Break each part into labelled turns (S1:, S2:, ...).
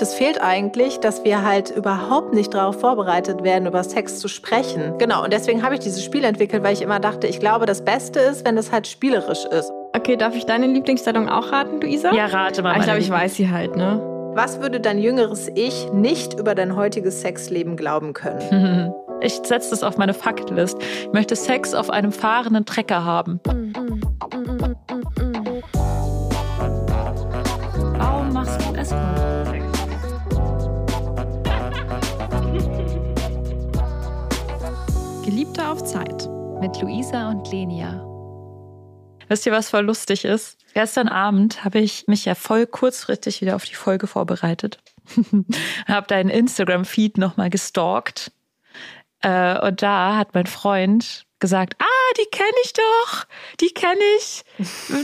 S1: Es fehlt eigentlich, dass wir halt überhaupt nicht darauf vorbereitet werden, über Sex zu sprechen. Genau, und deswegen habe ich dieses Spiel entwickelt, weil ich immer dachte, ich glaube, das Beste ist, wenn es halt spielerisch ist.
S2: Okay, darf ich deine Lieblingsstellung auch raten, Luisa?
S3: Ja, rate mal.
S2: Aber ich glaube, ich weiß sie halt, ne?
S1: Was würde dein jüngeres Ich nicht über dein heutiges Sexleben glauben können?
S3: Ich setze das auf meine Faktlist. Ich möchte Sex auf einem fahrenden Trecker haben. Warum
S4: auf Zeit mit Luisa und Lenia.
S3: Wisst ihr, was voll lustig ist? Gestern Abend habe ich mich ja voll kurzfristig wieder auf die Folge vorbereitet. habe deinen Instagram-Feed nochmal gestalkt. Äh, und da hat mein Freund gesagt, ah, die kenne ich doch, die kenne ich.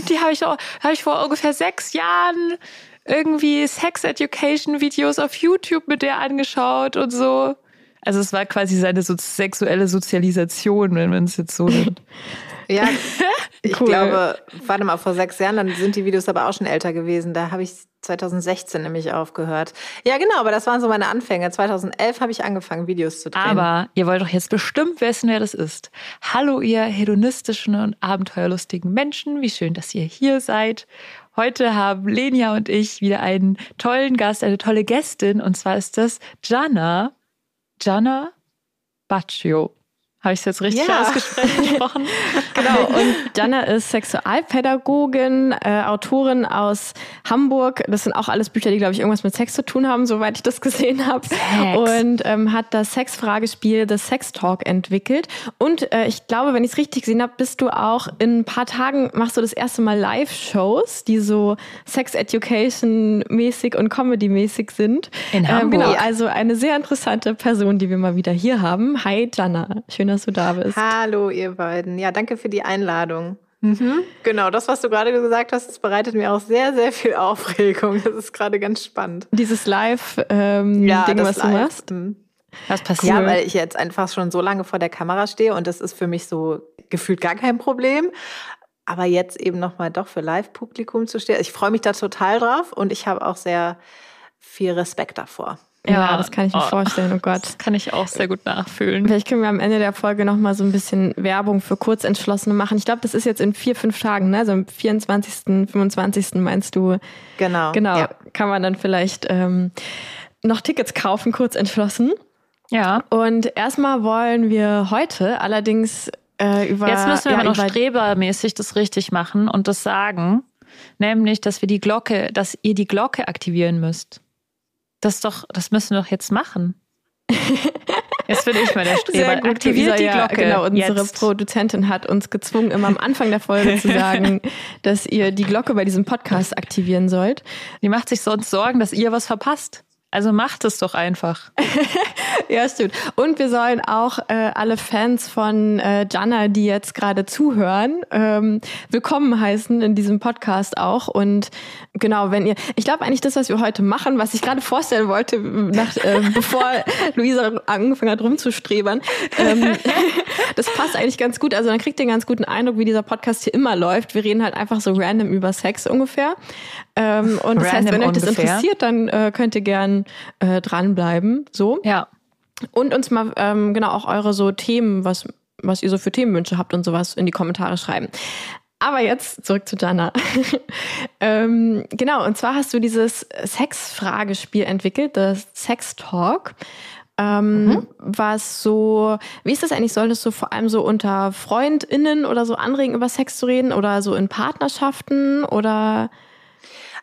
S3: Die habe ich, hab ich vor ungefähr sechs Jahren irgendwie Sex Education Videos auf YouTube mit der angeschaut und so. Also es war quasi seine so sexuelle Sozialisation, wenn man es jetzt so nennt.
S1: Ja, ich cool. glaube, warte mal, vor sechs Jahren, dann sind die Videos aber auch schon älter gewesen. Da habe ich 2016 nämlich aufgehört. Ja, genau, aber das waren so meine Anfänge. 2011 habe ich angefangen, Videos zu drehen.
S3: Aber ihr wollt doch jetzt bestimmt wissen, wer das ist. Hallo, ihr hedonistischen und abenteuerlustigen Menschen. Wie schön, dass ihr hier seid. Heute haben Lenia und ich wieder einen tollen Gast, eine tolle Gästin. Und zwar ist das Jana. Jana Baccio. Habe ich es jetzt richtig ja. ausgesprochen?
S2: genau. Und Jana ist Sexualpädagogin, äh, Autorin aus Hamburg. Das sind auch alles Bücher, die, glaube ich, irgendwas mit Sex zu tun haben, soweit ich das gesehen habe. Und ähm, hat das Sexfragespiel The Sex Talk entwickelt. Und äh, ich glaube, wenn ich es richtig gesehen habe, bist du auch in ein paar Tagen, machst du das erste Mal Live-Shows, die so Sex Education-mäßig und Comedy-mäßig sind.
S3: In Hamburg. Ähm, genau,
S2: also eine sehr interessante Person, die wir mal wieder hier haben. Hi, Jana. Schön, dass du da bist.
S1: Hallo, ihr beiden. Ja, danke für die Einladung. Mhm. Genau, das, was du gerade gesagt hast, das bereitet mir auch sehr, sehr viel Aufregung. Das ist gerade ganz spannend.
S2: Dieses Live-Ding, ähm, ja, was Live. du machst.
S1: Mhm. Was passiert? Ja, weil ich jetzt einfach schon so lange vor der Kamera stehe und das ist für mich so gefühlt gar kein Problem. Aber jetzt eben nochmal doch für Live-Publikum zu stehen. Ich freue mich da total drauf und ich habe auch sehr viel Respekt davor.
S2: Ja, das kann ich mir oh, vorstellen. Oh Gott. Das
S3: kann ich auch sehr gut nachfühlen.
S2: Vielleicht können wir am Ende der Folge nochmal so ein bisschen Werbung für Kurzentschlossene machen. Ich glaube, das ist jetzt in vier, fünf Tagen, ne? Also am 24., 25. meinst du?
S1: Genau.
S2: Genau. Ja. Kann man dann vielleicht ähm, noch Tickets kaufen, kurz entschlossen.
S3: Ja.
S2: Und erstmal wollen wir heute allerdings äh, über.
S3: Jetzt müssen wir ja, noch strebermäßig das richtig machen und das sagen. Nämlich, dass wir die Glocke, dass ihr die Glocke aktivieren müsst. Das doch, das müssen wir doch jetzt machen. Jetzt bin ich mal der Streber.
S2: Sehr gut, Aktiviert die Glocke. genau, unsere jetzt. Produzentin hat uns gezwungen, immer am Anfang der Folge zu sagen, dass ihr die Glocke bei diesem Podcast aktivieren sollt.
S3: Die macht sich sonst Sorgen, dass ihr was verpasst. Also macht es doch einfach.
S2: ja, stimmt. Und wir sollen auch äh, alle Fans von äh, Jana, die jetzt gerade zuhören, ähm, willkommen heißen in diesem Podcast auch. Und genau, wenn ihr, ich glaube eigentlich das, was wir heute machen, was ich gerade vorstellen wollte, nach, äh, bevor Luisa angefangen hat rumzustrebern, ähm, das passt eigentlich ganz gut. Also dann kriegt ihr einen ganz guten Eindruck, wie dieser Podcast hier immer läuft. Wir reden halt einfach so random über Sex ungefähr. Ähm, und das random heißt, wenn euch das ungefähr. interessiert, dann äh, könnt ihr gern äh, dranbleiben. So.
S3: Ja.
S2: Und uns mal ähm, genau auch eure so Themen, was, was ihr so für Themenwünsche habt und sowas in die Kommentare schreiben. Aber jetzt zurück zu Jana. ähm, genau, und zwar hast du dieses Sex-Fragespiel entwickelt, das Sex Talk. Ähm, mhm. Was so, wie ist das eigentlich? Soll das so vor allem so unter FreundInnen oder so anregen, über Sex zu reden oder so in Partnerschaften oder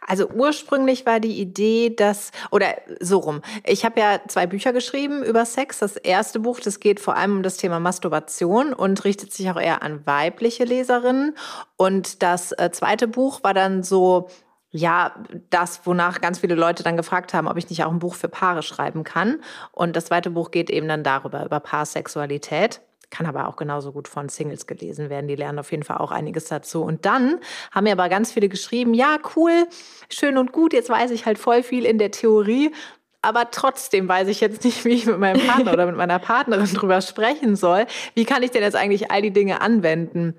S1: also ursprünglich war die Idee, dass, oder so rum, ich habe ja zwei Bücher geschrieben über Sex. Das erste Buch, das geht vor allem um das Thema Masturbation und richtet sich auch eher an weibliche Leserinnen. Und das äh, zweite Buch war dann so, ja, das, wonach ganz viele Leute dann gefragt haben, ob ich nicht auch ein Buch für Paare schreiben kann. Und das zweite Buch geht eben dann darüber, über Paarsexualität. Kann aber auch genauso gut von Singles gelesen werden. Die lernen auf jeden Fall auch einiges dazu. Und dann haben mir aber ganz viele geschrieben, ja, cool, schön und gut, jetzt weiß ich halt voll viel in der Theorie. Aber trotzdem weiß ich jetzt nicht, wie ich mit meinem Partner oder mit meiner Partnerin drüber sprechen soll. Wie kann ich denn jetzt eigentlich all die Dinge anwenden?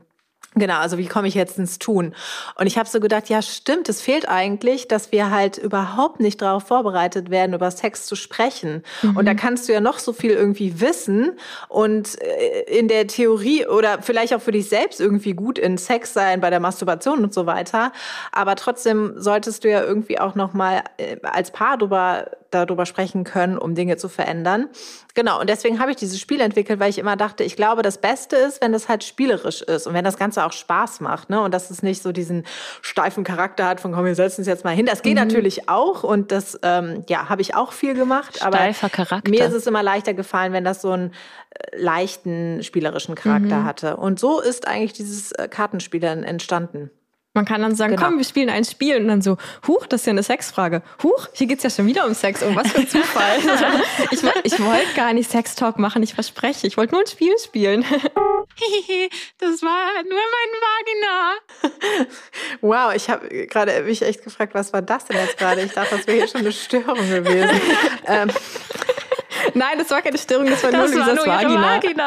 S1: Genau, also wie komme ich jetzt ins Tun? Und ich habe so gedacht, ja stimmt, es fehlt eigentlich, dass wir halt überhaupt nicht darauf vorbereitet werden, über Sex zu sprechen. Mhm. Und da kannst du ja noch so viel irgendwie wissen und äh, in der Theorie oder vielleicht auch für dich selbst irgendwie gut in Sex sein, bei der Masturbation und so weiter. Aber trotzdem solltest du ja irgendwie auch noch mal äh, als Paar drüber darüber sprechen können, um Dinge zu verändern. Genau, und deswegen habe ich dieses Spiel entwickelt, weil ich immer dachte, ich glaube, das Beste ist, wenn das halt spielerisch ist und wenn das Ganze auch Spaß macht, ne? Und dass es nicht so diesen steifen Charakter hat von komm, wir setzen uns jetzt mal hin. Das geht mhm. natürlich auch und das ähm, ja, habe ich auch viel gemacht.
S3: Steifer aber Charakter.
S1: Mir ist es immer leichter gefallen, wenn das so einen äh, leichten spielerischen Charakter mhm. hatte. Und so ist eigentlich dieses äh, Kartenspiel dann entstanden.
S2: Man kann dann sagen, genau. komm, wir spielen ein Spiel und dann so, huch, das ist ja eine Sexfrage. Huch, hier geht's ja schon wieder um Sex. Oh, was für ein Zufall. ich, ich wollte gar nicht Sextalk machen, ich verspreche. Ich wollte nur ein Spiel spielen.
S3: das war nur mein
S1: Vagina. wow, ich habe gerade mich echt gefragt, was war das denn jetzt gerade? Ich dachte, das wäre hier schon eine Störung gewesen. ähm.
S2: Nein, das war keine Störung, das war das nur Luisas Vagina. Vagina.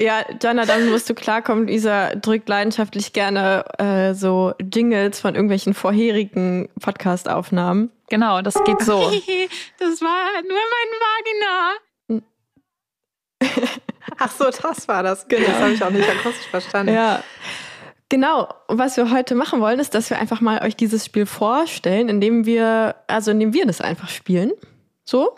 S2: Ja, Jana, dann musst du klarkommen. Isa drückt leidenschaftlich gerne äh, so Jingles von irgendwelchen vorherigen Podcast-Aufnahmen.
S3: Genau, das geht so.
S2: das war nur mein
S1: Vagina. Ach so, das war das. Genau. Das habe ich auch nicht akustisch verstanden.
S2: Ja. Genau, was wir heute machen wollen, ist, dass wir einfach mal euch dieses Spiel vorstellen, indem wir, also indem wir das einfach spielen. So.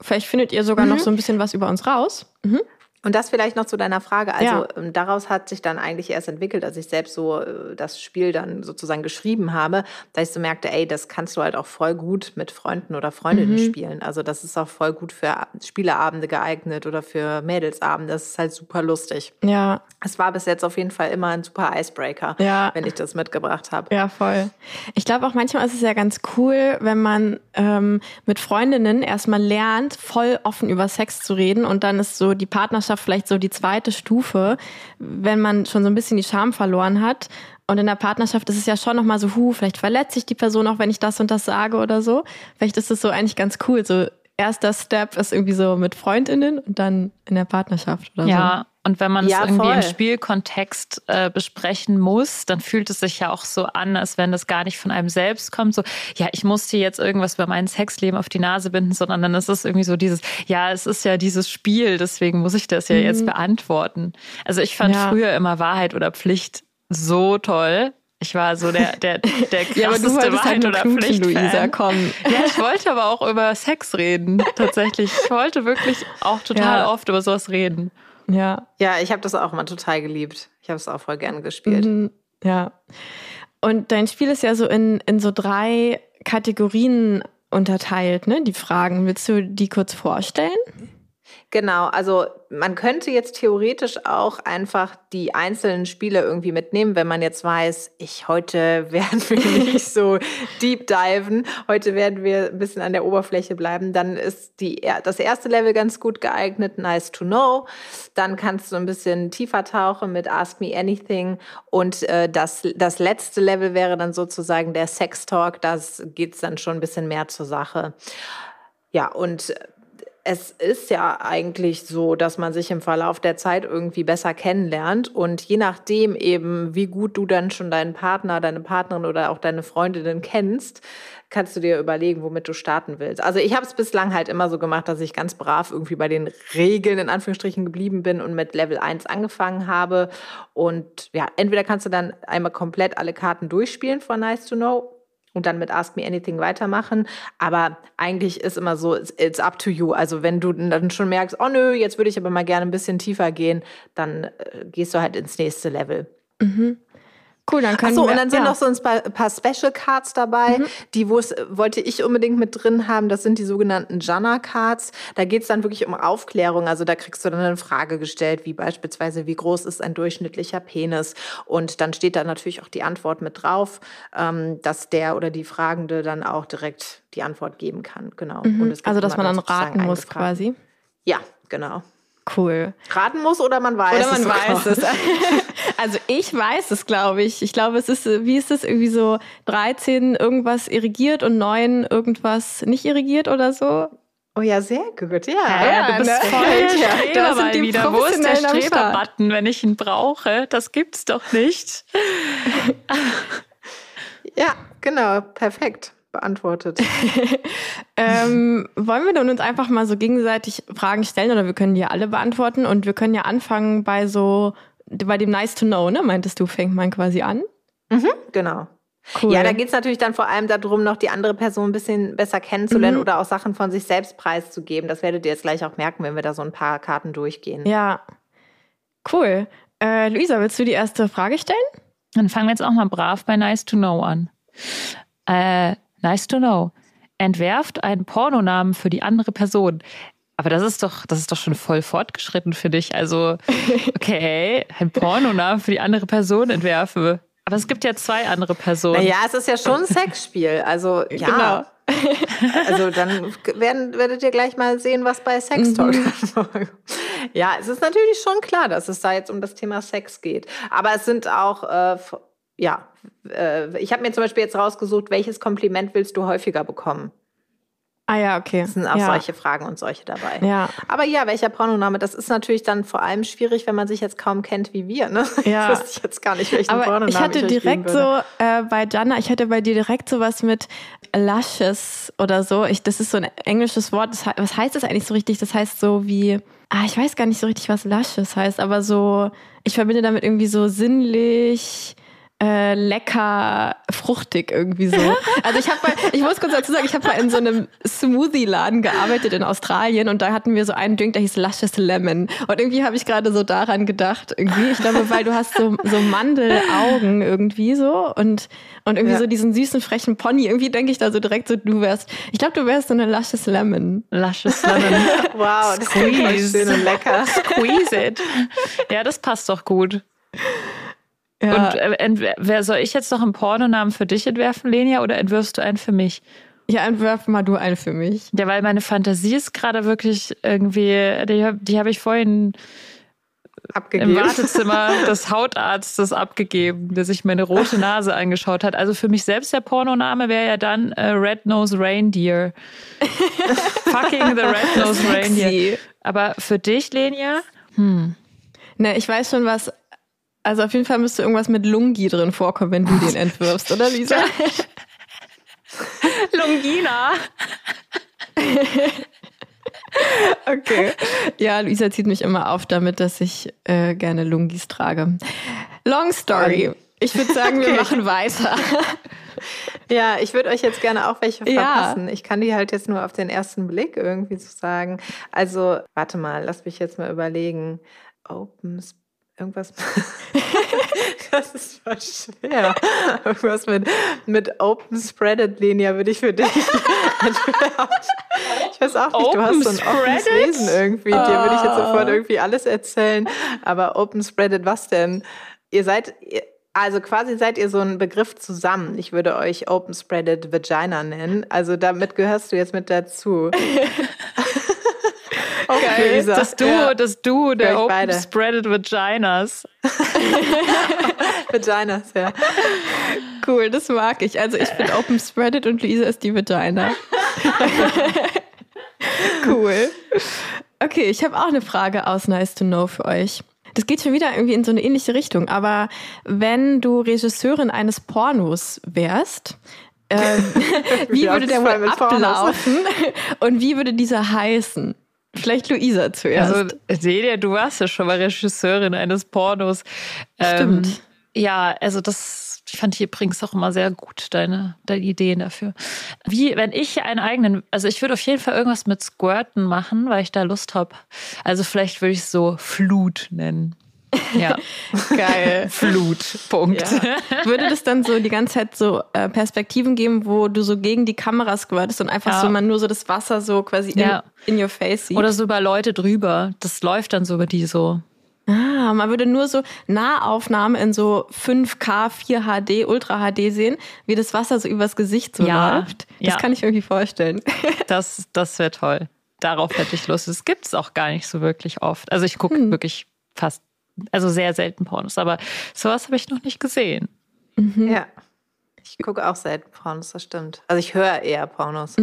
S2: Vielleicht findet ihr sogar mhm. noch so ein bisschen was über uns raus. Mhm.
S1: Und das vielleicht noch zu deiner Frage. Also ja. Ähm, daraus hat sich dann eigentlich erst entwickelt, als ich selbst so äh, das Spiel dann sozusagen geschrieben habe, dass ich so merkte, ey, das kannst du halt auch voll gut mit Freunden oder Freundinnen mhm. spielen. Also das ist auch voll gut für Spieleabende geeignet oder für Mädelsabende. Das ist halt super lustig.
S2: Ja.
S1: Es war bis jetzt auf jeden Fall immer ein super Icebreaker, ja. wenn ich das mitgebracht habe.
S2: Ja, voll. Ich glaube auch manchmal ist es ja ganz cool, wenn man ähm, mit Freundinnen erstmal lernt, voll offen über Sex zu reden und dann ist so die Partnerschaft Partnerschaft vielleicht so die zweite Stufe, wenn man schon so ein bisschen die Scham verloren hat. Und in der Partnerschaft ist es ja schon nochmal so, hu, vielleicht verletze ich die Person auch, wenn ich das und das sage oder so. Vielleicht ist es so eigentlich ganz cool. So erster Step ist irgendwie so mit FreundInnen und dann in der Partnerschaft oder
S3: ja,
S2: so.
S3: Ja, und wenn man es irgendwie voll. im Spielkontext äh, besprechen muss, dann fühlt es sich ja auch so an, als wenn das gar nicht von einem selbst kommt. So, ja, ich muss dir jetzt irgendwas über mein Sexleben auf die Nase binden, sondern dann ist es irgendwie so dieses, ja, es ist ja dieses Spiel, deswegen muss ich das ja mhm. jetzt beantworten. Also ich fand ja. früher immer Wahrheit oder Pflicht so toll. Ich war so der, der, der krasseste ja, aber du Wahrheit halt oder Pflicht. Luisa, komm. Ja, ich wollte aber auch über Sex reden, tatsächlich. Ich wollte wirklich auch total ja. oft über sowas reden.
S2: Ja.
S1: Ja, ich habe das auch immer total geliebt. Ich habe es auch voll gerne gespielt. Mhm,
S2: ja. Und dein Spiel ist ja so in, in so drei Kategorien unterteilt, ne? Die Fragen. Willst du die kurz vorstellen?
S1: Genau, also man könnte jetzt theoretisch auch einfach die einzelnen Spiele irgendwie mitnehmen, wenn man jetzt weiß, ich heute werden wir nicht so deep diven, heute werden wir ein bisschen an der Oberfläche bleiben, dann ist die, das erste Level ganz gut geeignet, nice to know. Dann kannst du ein bisschen tiefer tauchen mit Ask Me Anything und äh, das, das letzte Level wäre dann sozusagen der Sex Talk, das geht's dann schon ein bisschen mehr zur Sache. Ja, und es ist ja eigentlich so, dass man sich im Verlauf der Zeit irgendwie besser kennenlernt und je nachdem eben, wie gut du dann schon deinen Partner, deine Partnerin oder auch deine Freundinnen kennst, kannst du dir überlegen, womit du starten willst. Also ich habe es bislang halt immer so gemacht, dass ich ganz brav irgendwie bei den Regeln in Anführungsstrichen geblieben bin und mit Level 1 angefangen habe. Und ja, entweder kannst du dann einmal komplett alle Karten durchspielen von Nice to Know und dann mit Ask Me Anything weitermachen. Aber eigentlich ist immer so, it's up to you. Also wenn du dann schon merkst, oh nö, jetzt würde ich aber mal gerne ein bisschen tiefer gehen, dann äh, gehst du halt ins nächste Level.
S2: Mhm. Cool, dann können
S1: Ach so,
S2: wir,
S1: und dann sind ja. noch so ein paar Special Cards dabei, mhm. die wo es wollte ich unbedingt mit drin haben. Das sind die sogenannten Jana Cards. Da geht es dann wirklich um Aufklärung. Also da kriegst du dann eine Frage gestellt, wie beispielsweise, wie groß ist ein durchschnittlicher Penis? Und dann steht da natürlich auch die Antwort mit drauf, ähm, dass der oder die Fragende dann auch direkt die Antwort geben kann. Genau.
S2: Mhm. also dass man dann raten muss quasi.
S1: Ja, genau.
S2: Cool.
S1: Raten muss oder man weiß
S2: oder man es. weiß es. Also ich weiß es, glaube ich. Ich glaube, es ist, wie ist es, irgendwie so 13 irgendwas irrigiert und 9 irgendwas nicht irrigiert oder so?
S1: Oh ja, sehr gut. Ja,
S3: ja du bist
S2: ne?
S3: voll
S2: Ja,
S3: Streber
S2: da sind die
S3: wieder. Wo ist der. Streber-Button, wenn ich ihn brauche? Das gibt's doch nicht.
S1: ja, genau, perfekt beantwortet.
S2: Ähm, wollen wir dann uns einfach mal so gegenseitig Fragen stellen oder wir können die ja alle beantworten und wir können ja anfangen bei so, bei dem Nice to Know, ne? Meintest du, fängt man quasi an?
S1: genau.
S2: Cool.
S1: Ja, da geht es natürlich dann vor allem darum, noch die andere Person ein bisschen besser kennenzulernen
S2: Mhm.
S1: oder auch Sachen von sich selbst preiszugeben. Das werdet ihr jetzt gleich auch merken, wenn wir da so ein paar Karten durchgehen.
S2: Ja. Cool. Äh, Luisa, willst du die erste Frage stellen?
S3: Dann fangen wir jetzt auch mal brav bei Nice to Know an. Äh, nice to Know. Entwerft einen Pornonamen für die andere Person. Aber das ist doch, das ist doch schon voll fortgeschritten für dich. Also, okay, ein Pornonamen für die andere Person entwerfen. Aber es gibt ja zwei andere Personen.
S1: Naja, es ist ja schon ein Sexspiel. Also, ja.
S2: Genau.
S1: Also, dann werden, werdet ihr gleich mal sehen, was bei Sex Talk. ja, es ist natürlich schon klar, dass es da jetzt um das Thema Sex geht. Aber es sind auch, äh, ja, äh, ich habe mir zum Beispiel jetzt rausgesucht, welches Kompliment willst du häufiger bekommen?
S2: Ah ja, okay.
S1: Es sind auch
S2: ja.
S1: solche Fragen und solche dabei.
S2: Ja.
S1: Aber ja, welcher Pornoname? Das ist natürlich dann vor allem schwierig, wenn man sich jetzt kaum kennt wie wir. Ne?
S2: Ja.
S1: Ich wüsste jetzt gar nicht, welchen
S2: Aber
S1: Pornonamen
S2: ich hatte
S1: geben
S2: direkt so äh, bei Jana, ich hatte bei dir direkt sowas mit Luscious oder so. Ich, das ist so ein englisches Wort. Das, was heißt das eigentlich so richtig? Das heißt so wie, ah, ich weiß gar nicht so richtig, was Luscious heißt, aber so, ich verbinde damit irgendwie so sinnlich. Äh, lecker, fruchtig irgendwie so. Also ich habe mal, ich muss kurz dazu sagen, ich habe mal in so einem Smoothie-Laden gearbeitet in Australien und da hatten wir so einen Drink, der hieß Luscious Lemon. Und irgendwie habe ich gerade so daran gedacht, irgendwie. Ich glaube, weil du hast so, so Mandelaugen irgendwie so und, und irgendwie
S1: Ja.
S2: so diesen süßen, frechen Pony. Irgendwie denke ich da so direkt so, du wärst, ich glaube, du wärst so eine Luscious Lemon.
S3: Luscious Lemon.
S1: Wow, das klingt voll
S3: Squeeze.
S1: schön und lecker.
S3: Squeeze it. Ja, das passt doch gut.
S2: Ja.
S3: Und äh, soll ich jetzt noch einen Pornonamen für dich entwerfen, Lenia, oder entwirfst du einen für mich?
S2: ja, entwerf mal du einen für mich.
S3: Ja, weil meine Fantasie ist gerade wirklich irgendwie, die, hab- die habe ich vorhin im
S1: Abgegeben.
S3: Wartezimmer des Hautarztes abgegeben, der sich meine rote Nase angeschaut hat. Also für mich selbst der Pornoname wäre ja dann äh, Red Nose Reindeer. Fucking the Red Nose Reindeer. Aber für dich, Lenia?
S2: Ne, ich weiß schon was. Also auf jeden Fall müsste irgendwas mit Lungi drin vorkommen, wenn du den entwirfst, oder Lisa?
S3: Longina.
S2: Okay. Ja, Luisa zieht mich immer auf damit, dass ich äh, gerne Lungis trage. Long story. Ich würde sagen, wir machen weiter.
S1: Ja, ich würde euch jetzt gerne auch welche
S2: Ja.
S1: verpassen. Ich kann die halt jetzt nur auf den ersten Blick irgendwie so sagen. Also, warte mal, lass mich jetzt mal überlegen. Open Sp- irgendwas. das ist voll schwer. Irgendwas mit, mit Open Spreaded Linie würde ich für dich. ich weiß auch nicht, du hast so ein offenes? Wesen irgendwie. Dir würde ich jetzt sofort irgendwie alles erzählen. Aber Open Spreaded, was denn? Ihr seid. Also quasi seid ihr so ein Begriff zusammen. Ich würde euch Open Spreaded Vagina nennen. Also damit gehörst du jetzt mit dazu. Okay.
S3: Das Duo, das Duo der Open
S1: beide.
S3: Spreaded Vaginas.
S1: Vaginas, ja.
S2: Cool, das mag ich. Also ich bin Open Spreaded und Luisa ist die Vagina. cool. Okay, ich habe auch eine Frage aus Nice to Know für euch. Das geht schon wieder irgendwie in so eine ähnliche Richtung, aber wenn du Regisseurin eines Pornos wärst, ähm, wie
S1: Ja,
S2: würde der wohl ablaufen und wie würde dieser heißen? Vielleicht Luisa zuerst.
S3: Also, Delia, du warst ja schon mal Regisseurin eines Pornos. Ähm,
S2: Stimmt.
S3: ja, also das ich fand ich übrigens auch immer sehr gut, deine, deine Ideen dafür. Wie, wenn ich einen eigenen, also ich würde auf jeden Fall irgendwas mit Squirten machen, weil ich da Lust habe. Also vielleicht würde ich es so Flut nennen. Ja,
S2: Geil.
S3: Flut, Punkt.
S1: Ja.
S2: Würde das dann so die ganze Zeit so äh, Perspektiven geben, wo du so gegen die Kamera squirtest und einfach
S3: Ja.
S2: so man nur so das Wasser so quasi
S3: Ja.
S2: in, in your face sieht?
S3: Oder so über Leute drüber. Das läuft dann so über die so.
S2: ah, man würde nur so Nahaufnahmen in so 5K, 4 HD, Ultra HD sehen, wie das Wasser so übers Gesicht so
S3: Ja.
S2: läuft. Das
S3: Ja.
S2: kann ich irgendwie vorstellen.
S3: Das, das wäre toll. Darauf hätte ich Lust. Das gibt es auch gar nicht so wirklich oft. Also ich gucke wirklich fast, also sehr selten Pornos, aber sowas habe ich noch nicht gesehen.
S1: Ja. Ich gucke auch selten Pornos, das stimmt. Also ich höre eher Pornos.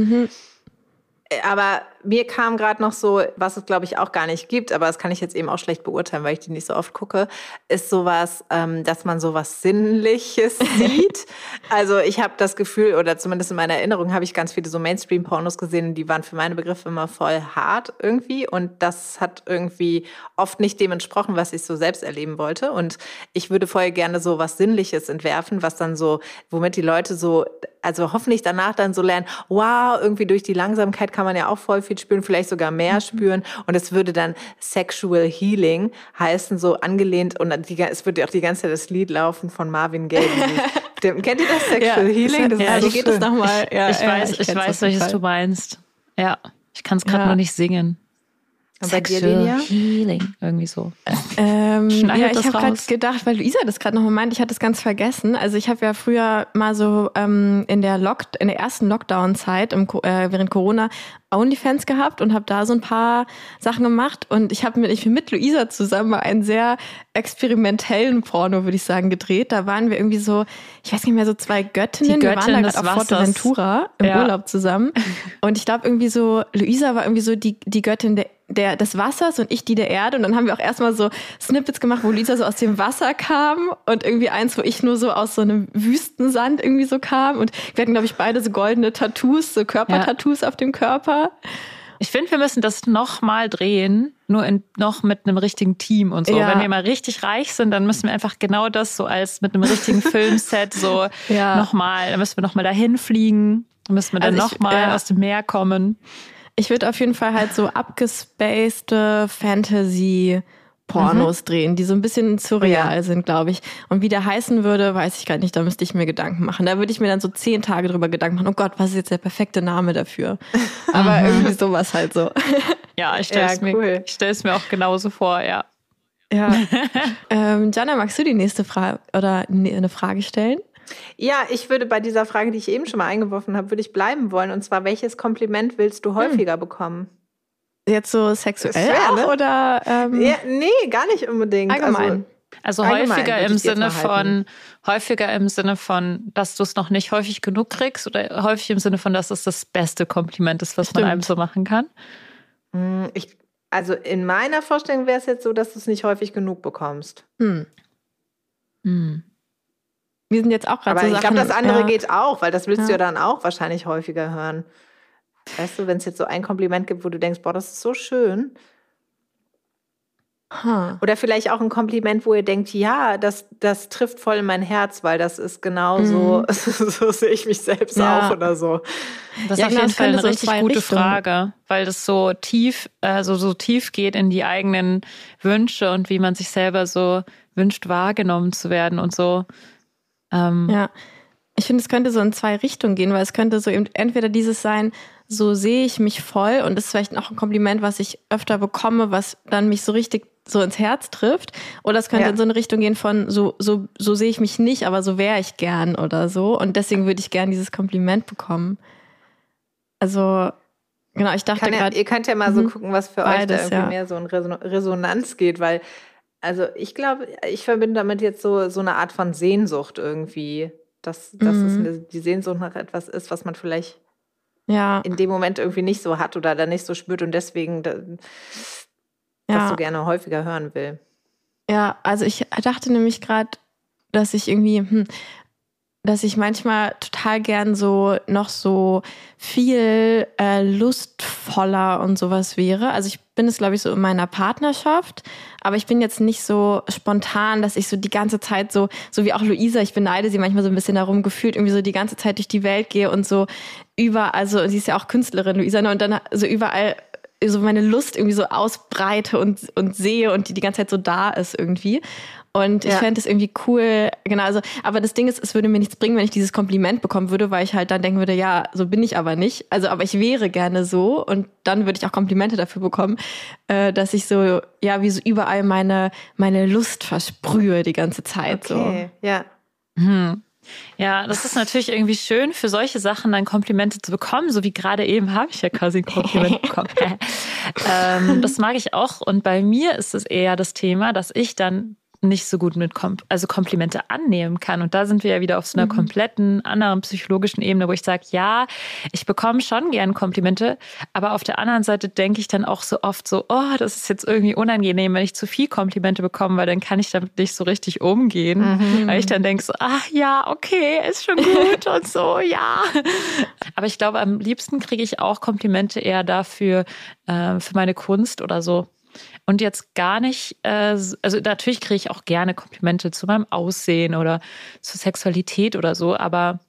S1: Aber mir kam gerade noch so, was es glaube ich auch gar nicht gibt, aber das kann ich jetzt eben auch schlecht beurteilen, weil ich die nicht so oft gucke, ist sowas, ähm, dass man sowas Sinnliches sieht. also ich habe das Gefühl, oder zumindest in meiner Erinnerung habe ich ganz viele so Mainstream-Pornos gesehen, die waren für meine Begriffe immer voll hart irgendwie und das hat irgendwie oft nicht dem entsprochen, was ich so selbst erleben wollte. Und ich würde vorher gerne so was Sinnliches entwerfen, was dann so, womit die Leute so, also hoffentlich danach dann so lernen, wow, irgendwie durch die Langsamkeit kann man ja auch voll viel spüren, vielleicht sogar mehr mhm. spüren. Und es würde dann Sexual Healing heißen, so angelehnt. Und die, es würde auch die ganze Zeit das Lied laufen von Marvin Gaye. kennt ihr das Sexual ja, Healing?
S3: Das
S1: ja,
S3: so geht es nochmal. Ja, ich weiß, ich, ich weiß, welches du meinst. Ja, ich kann es gerade ja. nur nicht singen.
S1: Und bei dir, Lenia?
S3: Healing, irgendwie so.
S2: Ähm, ja, ich habe gerade gedacht, weil Luisa das gerade nochmal meint, ich hatte es ganz vergessen. Also ich habe ja früher mal so ähm, in der Lock in der ersten Lockdown-Zeit äh, während Corona OnlyFans gehabt und habe da so ein paar Sachen gemacht. Und ich habe mit, ich mit Luisa zusammen mal einen sehr experimentellen Porno, würde ich sagen, gedreht. Da waren wir irgendwie so, ich weiß nicht mehr, so zwei Göttinnen.
S3: Die Göttin
S2: wir waren
S3: da
S2: gerade auf Forteventura im ja. Urlaub zusammen. Und ich glaube irgendwie so, Luisa war irgendwie so die, die Göttin der der, des Wassers und ich die der Erde. Und dann haben wir auch erstmal so Snippets gemacht, wo Lisa so aus dem Wasser kam und irgendwie eins, wo ich nur so aus so einem Wüstensand irgendwie so kam. Und wir hatten, glaube ich, beide so goldene Tattoos, so Körpertattoos ja. auf dem Körper.
S3: Ich finde, wir müssen das nochmal drehen, nur in, noch mit einem richtigen Team und so. Ja. Wenn wir mal richtig reich sind, dann müssen wir einfach genau das so als mit einem richtigen Filmset so ja. nochmal, dann müssen wir nochmal dahin fliegen, dann müssen wir dann also nochmal ja. aus dem Meer kommen.
S2: Ich würde auf jeden Fall halt so abgespacede Fantasy Pornos mhm. drehen, die so ein bisschen surreal ja. sind, glaube ich. Und wie der heißen würde, weiß ich gar nicht, da müsste ich mir Gedanken machen. Da würde ich mir dann so zehn Tage drüber Gedanken machen, oh Gott, was ist jetzt der perfekte Name dafür? Aber mhm. irgendwie sowas halt so.
S3: Ja, ich stelle es ja, cool. mir, mir auch genauso vor, ja.
S2: Ja. ähm, Jana, magst du die nächste Frage oder ne, eine Frage stellen?
S1: Ja, ich würde bei dieser Frage, die ich eben schon mal eingeworfen habe, würde ich bleiben wollen. Und zwar, welches Kompliment willst du hm. häufiger hm. bekommen?
S2: Jetzt so sexuell schwer, ne? oder?
S1: Ähm, ja, nee, gar nicht unbedingt.
S2: Allgemein.
S3: Also, also häufiger im Sinne von häufiger im Sinne von, dass du es noch nicht häufig genug kriegst oder häufig im Sinne von, dass es das beste Kompliment ist, was Stimmt. man einem so machen kann.
S1: Hm, ich, also in meiner Vorstellung wäre es jetzt so, dass du es nicht häufig genug bekommst. Hm.
S2: Hm. Wir sind jetzt auch gerade
S1: so
S2: ich
S1: glaube, das andere ja. geht auch, weil das willst ja. du ja dann auch wahrscheinlich häufiger hören. Weißt du, wenn es jetzt so ein Kompliment gibt, wo du denkst, boah, das ist so schön. Huh. Oder vielleicht auch ein Kompliment, wo ihr denkt, ja, das, das trifft voll in mein Herz, weil das ist genau mhm. so, so sehe ich mich selbst ja. auch oder so.
S3: Das ja, ist auf jeden Fall eine so richtig gute. Frage, weil das so tief, also so tief geht in die eigenen Wünsche und wie man sich selber so wünscht, wahrgenommen zu werden und so.
S2: Ähm, ja. Ich finde, es könnte so in zwei Richtungen gehen, weil es könnte so eben entweder dieses sein, so sehe ich mich voll und das ist vielleicht auch ein Kompliment, was ich öfter bekomme, was dann mich so richtig so ins Herz trifft. Oder es könnte ja. in so eine Richtung gehen von so, so, so sehe ich mich nicht, aber so wäre ich gern oder so. Und deswegen würde ich gern dieses Kompliment bekommen. Also, genau, ich dachte
S1: gerade. Ja, ihr könnt ja mal so mhm. gucken, was für beides, euch da irgendwie ja. mehr so in Resonanz geht, weil also ich glaube, ich verbinde damit jetzt so, so eine Art von Sehnsucht irgendwie. Dass, dass mhm. es eine, die Sehnsucht nach etwas ist, was man vielleicht ja. in dem Moment irgendwie nicht so hat oder dann nicht so spürt und deswegen da, ja. das so gerne häufiger hören will.
S2: Ja, also ich dachte nämlich gerade, dass ich irgendwie, hm, dass ich manchmal total gern so noch so viel äh, lustvoller und sowas wäre. Also ich bin es, glaube ich, so in meiner Partnerschaft, aber ich bin jetzt nicht so spontan, dass ich so die ganze Zeit so, so wie auch Luisa, ich beneide sie manchmal so ein bisschen darum gefühlt, irgendwie so die ganze Zeit durch die Welt gehe und so überall, also sie ist ja auch Künstlerin, Luisa, ne, und dann so überall so meine Lust irgendwie so ausbreite und, und sehe und die die ganze Zeit so da ist irgendwie. Und ich ja. fände es irgendwie cool, genau, also, aber das Ding ist, es würde mir nichts bringen, wenn ich dieses Kompliment bekommen würde, weil ich halt dann denken würde, ja, so bin ich aber nicht. Also, aber ich wäre gerne so und dann würde ich auch Komplimente dafür bekommen, äh, dass ich so, ja, wie so überall meine, meine Lust versprühe die ganze Zeit. Okay,
S1: so. ja.
S3: Hm. Ja, das ist natürlich irgendwie schön, für solche Sachen dann Komplimente zu bekommen. So wie gerade eben habe ich ja quasi ein Kompliment bekommen. ähm, das mag ich auch. Und bei mir ist es eher das Thema, dass ich dann nicht so gut mit Kom also Komplimente annehmen kann. Und da sind wir ja wieder auf so einer mhm. kompletten anderen psychologischen Ebene, wo ich sage, ja, ich bekomme schon gern Komplimente, aber auf der anderen Seite denke ich dann auch so oft so, oh, das ist jetzt irgendwie unangenehm, wenn ich zu viel Komplimente bekomme, weil dann kann ich damit nicht so richtig umgehen. Mhm. Weil ich dann denke so, ach ja, okay, ist schon gut und so, ja. Aber ich glaube, am liebsten kriege ich auch Komplimente eher dafür, äh, für meine Kunst oder so und jetzt gar nicht, äh, also natürlich kriege ich auch gerne Komplimente zu meinem Aussehen oder zur Sexualität oder so, aber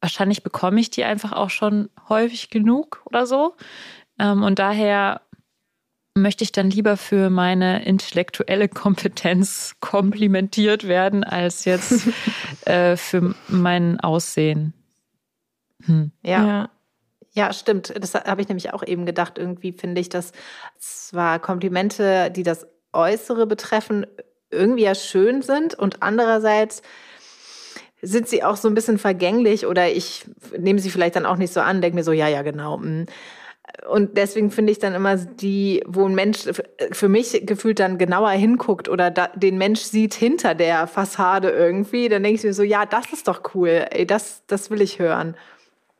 S3: wahrscheinlich bekomme ich die einfach auch schon häufig genug oder so. Ähm, und daher möchte ich dann lieber für meine intellektuelle Kompetenz komplimentiert werden, als jetzt äh, für mein Aussehen.
S1: Hm. Ja. ja. Ja, stimmt. Das habe ich nämlich auch eben gedacht. Irgendwie finde ich, dass zwar Komplimente, die das Äußere betreffen, irgendwie ja schön sind und andererseits sind sie auch so ein bisschen vergänglich oder ich nehme sie vielleicht dann auch nicht so an, denke mir so, ja, ja, genau. Mm. Und deswegen finde ich dann immer die, wo ein Mensch für mich gefühlt dann genauer hinguckt oder da, den Mensch sieht hinter der Fassade irgendwie, dann denke ich mir so, ja, das ist doch cool, ey, das, das will ich hören.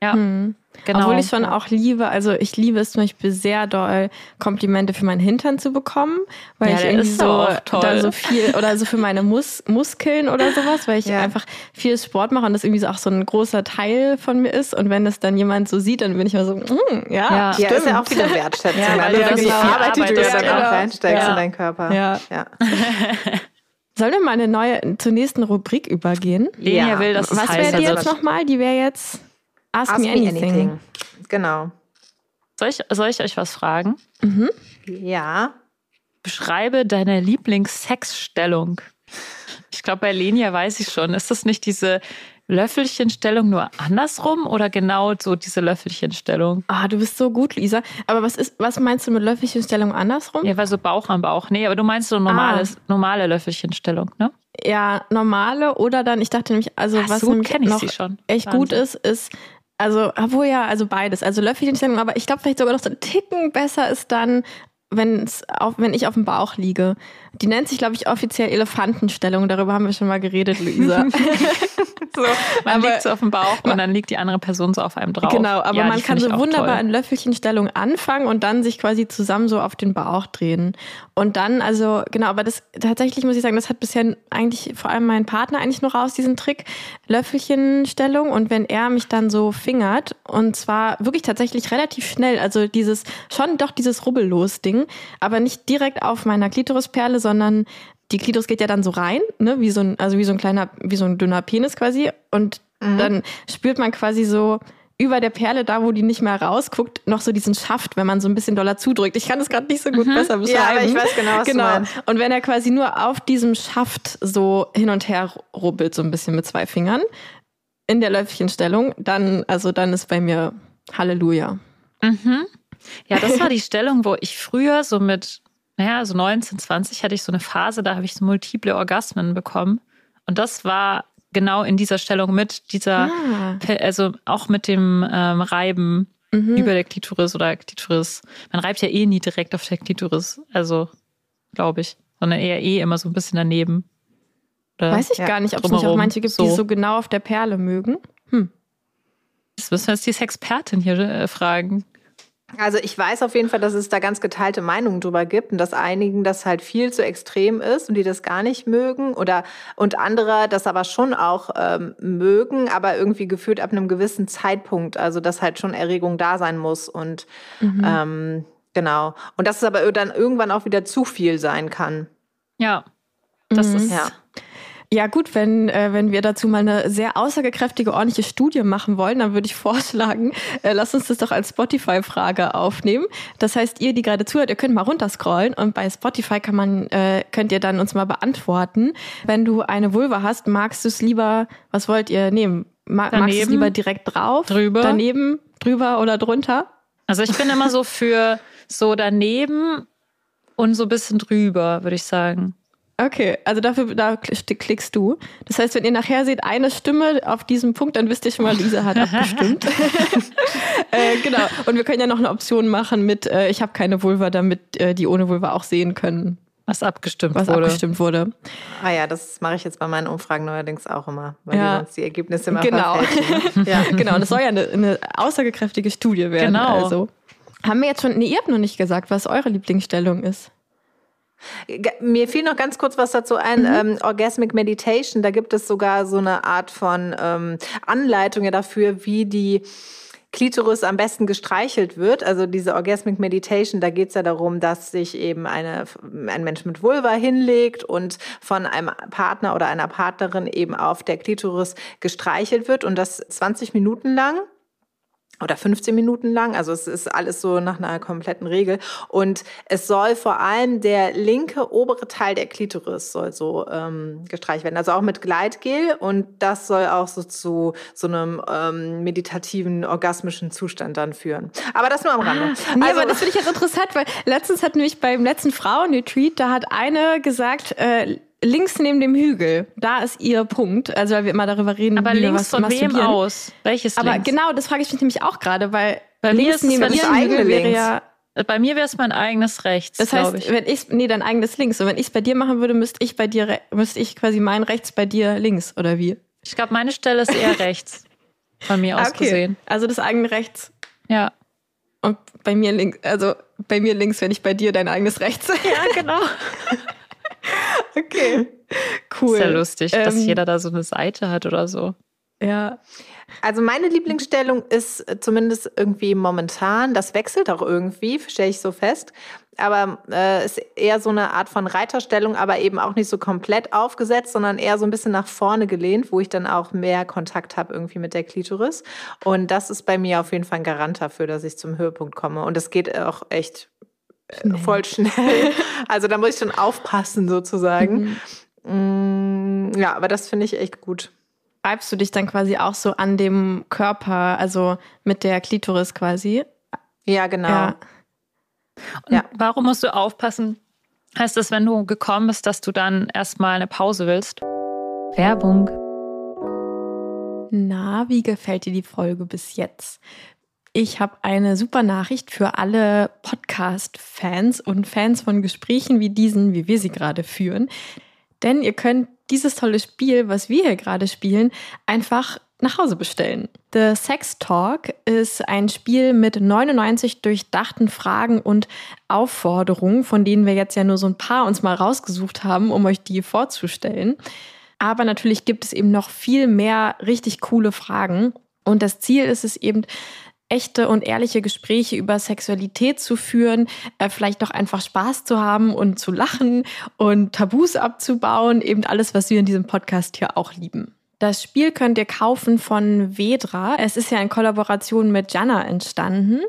S2: Ja. Mhm. Genau. Obwohl ich schon auch liebe, also ich liebe es zum Beispiel sehr doll, Komplimente für meinen Hintern zu bekommen, weil ja, ich irgendwie so da so viel oder so für meine Mus Muskeln oder sowas, weil ich ja. einfach viel Sport mache und das irgendwie so auch so ein großer Teil von mir ist. Und wenn das dann jemand so sieht, dann bin ich mal so, mm, ja,
S1: ja, stimmt. ja, ist ja auch wieder Wertschätzung, ja, weil du wirklich die Arbeit, die du ja dann auch reinsteckst in deinen Körper. Ja. ja.
S2: Sollen wir mal eine neue zur nächsten Rubrik übergehen?
S3: Lenia will das.
S2: Was wäre die jetzt nochmal? Die wäre jetzt
S1: Ask, Ask me, anything. me, anything. Genau.
S3: Soll ich, soll ich euch was fragen?
S1: Mhm. Ja.
S3: Beschreibe deine Lieblingssexstellung. Ich glaube, bei Lenia weiß ich schon. Ist das nicht diese Löffelchenstellung nur andersrum oder genau so diese Löffelchenstellung?
S2: Ah, du bist so gut, Lisa. Aber was ist, was meinst du mit Löffelchenstellung andersrum?
S3: Ja, weil so Bauch am Bauch. Nee, aber du meinst so normales, ah. normale Löffelchenstellung, ne?
S2: Ja, normale oder dann, ich dachte nämlich, also Ach, was so noch echt Wahnsinn. gut ist, ist also, obwohl ja, also beides. Also Löffelchenstellung, aber ich glaube vielleicht sogar noch so ein Ticken besser ist dann, wenn's auf, wenn ich auf dem Bauch liege. Die nennt sich, glaube ich, offiziell Elefantenstellung. Darüber haben wir schon mal geredet, Luisa.
S3: so, man aber, liegt so auf dem Bauch und dann liegt die andere Person so auf einem drauf.
S2: Genau, aber ja, man kann so wunderbar toll. in Löffelchenstellung anfangen und dann sich quasi zusammen so auf den Bauch drehen. Und dann, also, genau, aber das tatsächlich muss ich sagen, das hat bisher eigentlich vor allem mein Partner eigentlich nur raus, diesen Trick. Löffelchenstellung und wenn er mich dann so fingert und zwar wirklich tatsächlich relativ schnell, also dieses, schon doch dieses Rubbellos-Ding, aber nicht direkt auf meiner Klitorisperle, sondern die Klitoris geht ja dann so rein, ne, wie so ein, also wie so ein kleiner, wie so ein dünner Penis quasi. Und mhm. dann spürt man quasi so über der Perle, da wo die nicht mehr rausguckt, noch so diesen Schaft, wenn man so ein bisschen doller zudrückt. Ich kann das gerade nicht so gut mhm. besser beschreiben. Ja, aber
S1: ich weiß genau, was genau. du meinst.
S2: Und wenn er quasi nur auf diesem Schaft so hin und her rubbelt, so ein bisschen mit zwei Fingern, in der Löffelchenstellung, dann, also dann ist bei mir Halleluja.
S3: Mhm. Ja, das war die Stellung, wo ich früher so mit naja, so 19, 20 hatte ich so eine Phase, da habe ich so multiple Orgasmen bekommen. Und das war genau in dieser Stellung mit dieser, ah. also auch mit dem ähm, Reiben mhm. über der Klitoris oder Klitoris. Man reibt ja eh nie direkt auf der Klitoris, also glaube ich, sondern eher eh immer so ein bisschen daneben.
S2: Oder Weiß ich ja, gar nicht, ob es nicht auch manche gibt, so. die so genau auf der Perle mögen. Hm.
S3: Das müssen wir jetzt die Sexpertin hier äh, fragen.
S1: Also ich weiß auf jeden Fall, dass es da ganz geteilte Meinungen drüber gibt und dass einigen das halt viel zu extrem ist und die das gar nicht mögen oder und andere das aber schon auch ähm, mögen, aber irgendwie gefühlt ab einem gewissen Zeitpunkt, also dass halt schon Erregung da sein muss und mhm. ähm, genau und dass es aber dann irgendwann auch wieder zu viel sein kann.
S3: Ja, das mhm. ist
S2: ja. Ja gut, wenn, äh, wenn wir dazu mal eine sehr aussagekräftige, ordentliche Studie machen wollen, dann würde ich vorschlagen, äh, lasst uns das doch als Spotify-Frage aufnehmen. Das heißt, ihr, die gerade zuhört, ihr könnt mal runterscrollen und bei Spotify kann man, äh, könnt ihr dann uns mal beantworten. Wenn du eine Vulva hast, magst du es lieber, was wollt ihr nehmen? Ma daneben, magst du es lieber direkt drauf?
S3: Drüber?
S2: Daneben, drüber oder drunter?
S3: Also ich bin immer so für so daneben und so ein bisschen drüber, würde ich sagen.
S2: Okay, also dafür da klickst du. Das heißt, wenn ihr nachher seht, eine Stimme auf diesem Punkt, dann wisst ihr schon mal, Lisa hat abgestimmt. äh, genau. Und wir können ja noch eine Option machen mit, äh, ich habe keine Vulva, damit äh, die ohne Vulva auch sehen können.
S3: Was abgestimmt
S2: was
S3: wurde.
S2: abgestimmt wurde.
S1: Ah ja, das mache ich jetzt bei meinen Umfragen neuerdings auch immer, weil
S2: Ja.
S1: die sonst die Ergebnisse immer
S2: Genau.
S1: verfälschen.
S2: Ja, genau. Und das soll ja eine, eine aussagekräftige Studie werden.
S3: Genau.
S2: Also. Haben wir jetzt schon, nee, ihr habt noch nicht gesagt, was eure Lieblingsstellung ist.
S1: Mir fiel noch ganz kurz was dazu ein. Ähm, Orgasmic Meditation, da gibt es sogar so eine Art von ähm, Anleitung dafür, wie die Klitoris am besten gestreichelt wird. Also diese Orgasmic Meditation, da geht es ja darum, dass sich eben eine, ein Mensch mit Vulva hinlegt und von einem Partner oder einer Partnerin eben auf der Klitoris gestreichelt wird und das 20 Minuten lang oder 15 Minuten lang. Also es ist alles so nach einer kompletten Regel. Und es soll vor allem der linke obere Teil der Klitoris soll so ähm, gestreicht werden. Also auch mit Gleitgel. Und das soll auch so zu so einem ähm, meditativen, orgasmischen Zustand dann führen. Aber das nur am Rande.
S2: Nee,
S1: also,
S2: aber das finde ich jetzt interessant, weil letztens hat nämlich beim letzten Frauenretreat, da hat eine gesagt, äh, links neben dem Hügel, da ist ihr Punkt. Also weil wir immer darüber reden,
S3: Aber
S2: wie wir
S3: links
S2: was
S3: von wem aus? Welches
S2: Aber
S3: links?
S2: genau, das frage ich mich nämlich auch gerade, weil
S3: Bei mir ist es,
S2: neben ihrem Hügel wäre ja.
S3: Bei mir wäre es mein eigenes Rechts,
S2: Das heißt,
S3: ich.
S2: wenn ich nee, dein eigenes links. Und wenn ich es bei dir machen würde, müsste ich bei dir müsste ich quasi mein rechts bei dir links oder wie?
S3: Ich glaube, meine Stelle ist eher rechts. Von mir aus gesehen.
S2: Also das eigene rechts
S3: Ja.
S2: und bei mir links, also bei mir links, wenn ich bei dir dein eigenes rechts.
S3: Ja, genau.
S2: okay. Cool.
S3: Ist ja lustig, dass
S2: Ähm,
S3: jeder da so eine Seite hat oder so.
S2: Ja.
S1: Also meine Lieblingsstellung ist äh, zumindest irgendwie momentan, das wechselt auch irgendwie, stelle ich so fest. Aber äh, ist eher so eine Art von Reiterstellung, aber eben auch nicht so komplett aufgesetzt, sondern eher so ein bisschen nach vorne gelehnt, wo ich dann auch mehr Kontakt habe irgendwie mit der Klitoris. Und das ist bei mir auf jeden Fall ein Garant dafür, dass ich zum Höhepunkt komme. Und es geht auch echt äh, voll schnell. Also da muss ich schon aufpassen sozusagen. Mm, ja, aber das finde ich echt gut.
S2: Reibst du dich dann quasi auch so an dem Körper, also mit der Klitoris quasi?
S1: Ja, genau.
S2: Ja.
S3: Und
S1: Ja.
S3: Warum musst du aufpassen? Heißt das, wenn du gekommen bist, dass du dann erstmal eine Pause willst?
S4: Werbung.
S2: Na, wie gefällt dir die Folge bis jetzt? Ich habe eine super Nachricht für alle Podcast-Fans und Fans von Gesprächen wie diesen, wie wir sie gerade führen. Denn ihr könnt dieses tolle Spiel, was wir hier gerade spielen, einfach nach Hause bestellen. The Sex Talk ist ein Spiel mit 99 durchdachten Fragen und Aufforderungen, von denen wir jetzt ja nur so ein paar uns mal rausgesucht haben, um euch die vorzustellen. Aber natürlich gibt es eben noch viel mehr richtig coole Fragen. Und das Ziel ist es eben, echte und ehrliche Gespräche über Sexualität zu führen, äh, vielleicht doch einfach Spaß zu haben und zu lachen und Tabus abzubauen, eben alles, was wir in diesem Podcast hier auch lieben. Das Spiel könnt ihr kaufen von Vedra. Es ist ja in Kollaboration mit Jana entstanden.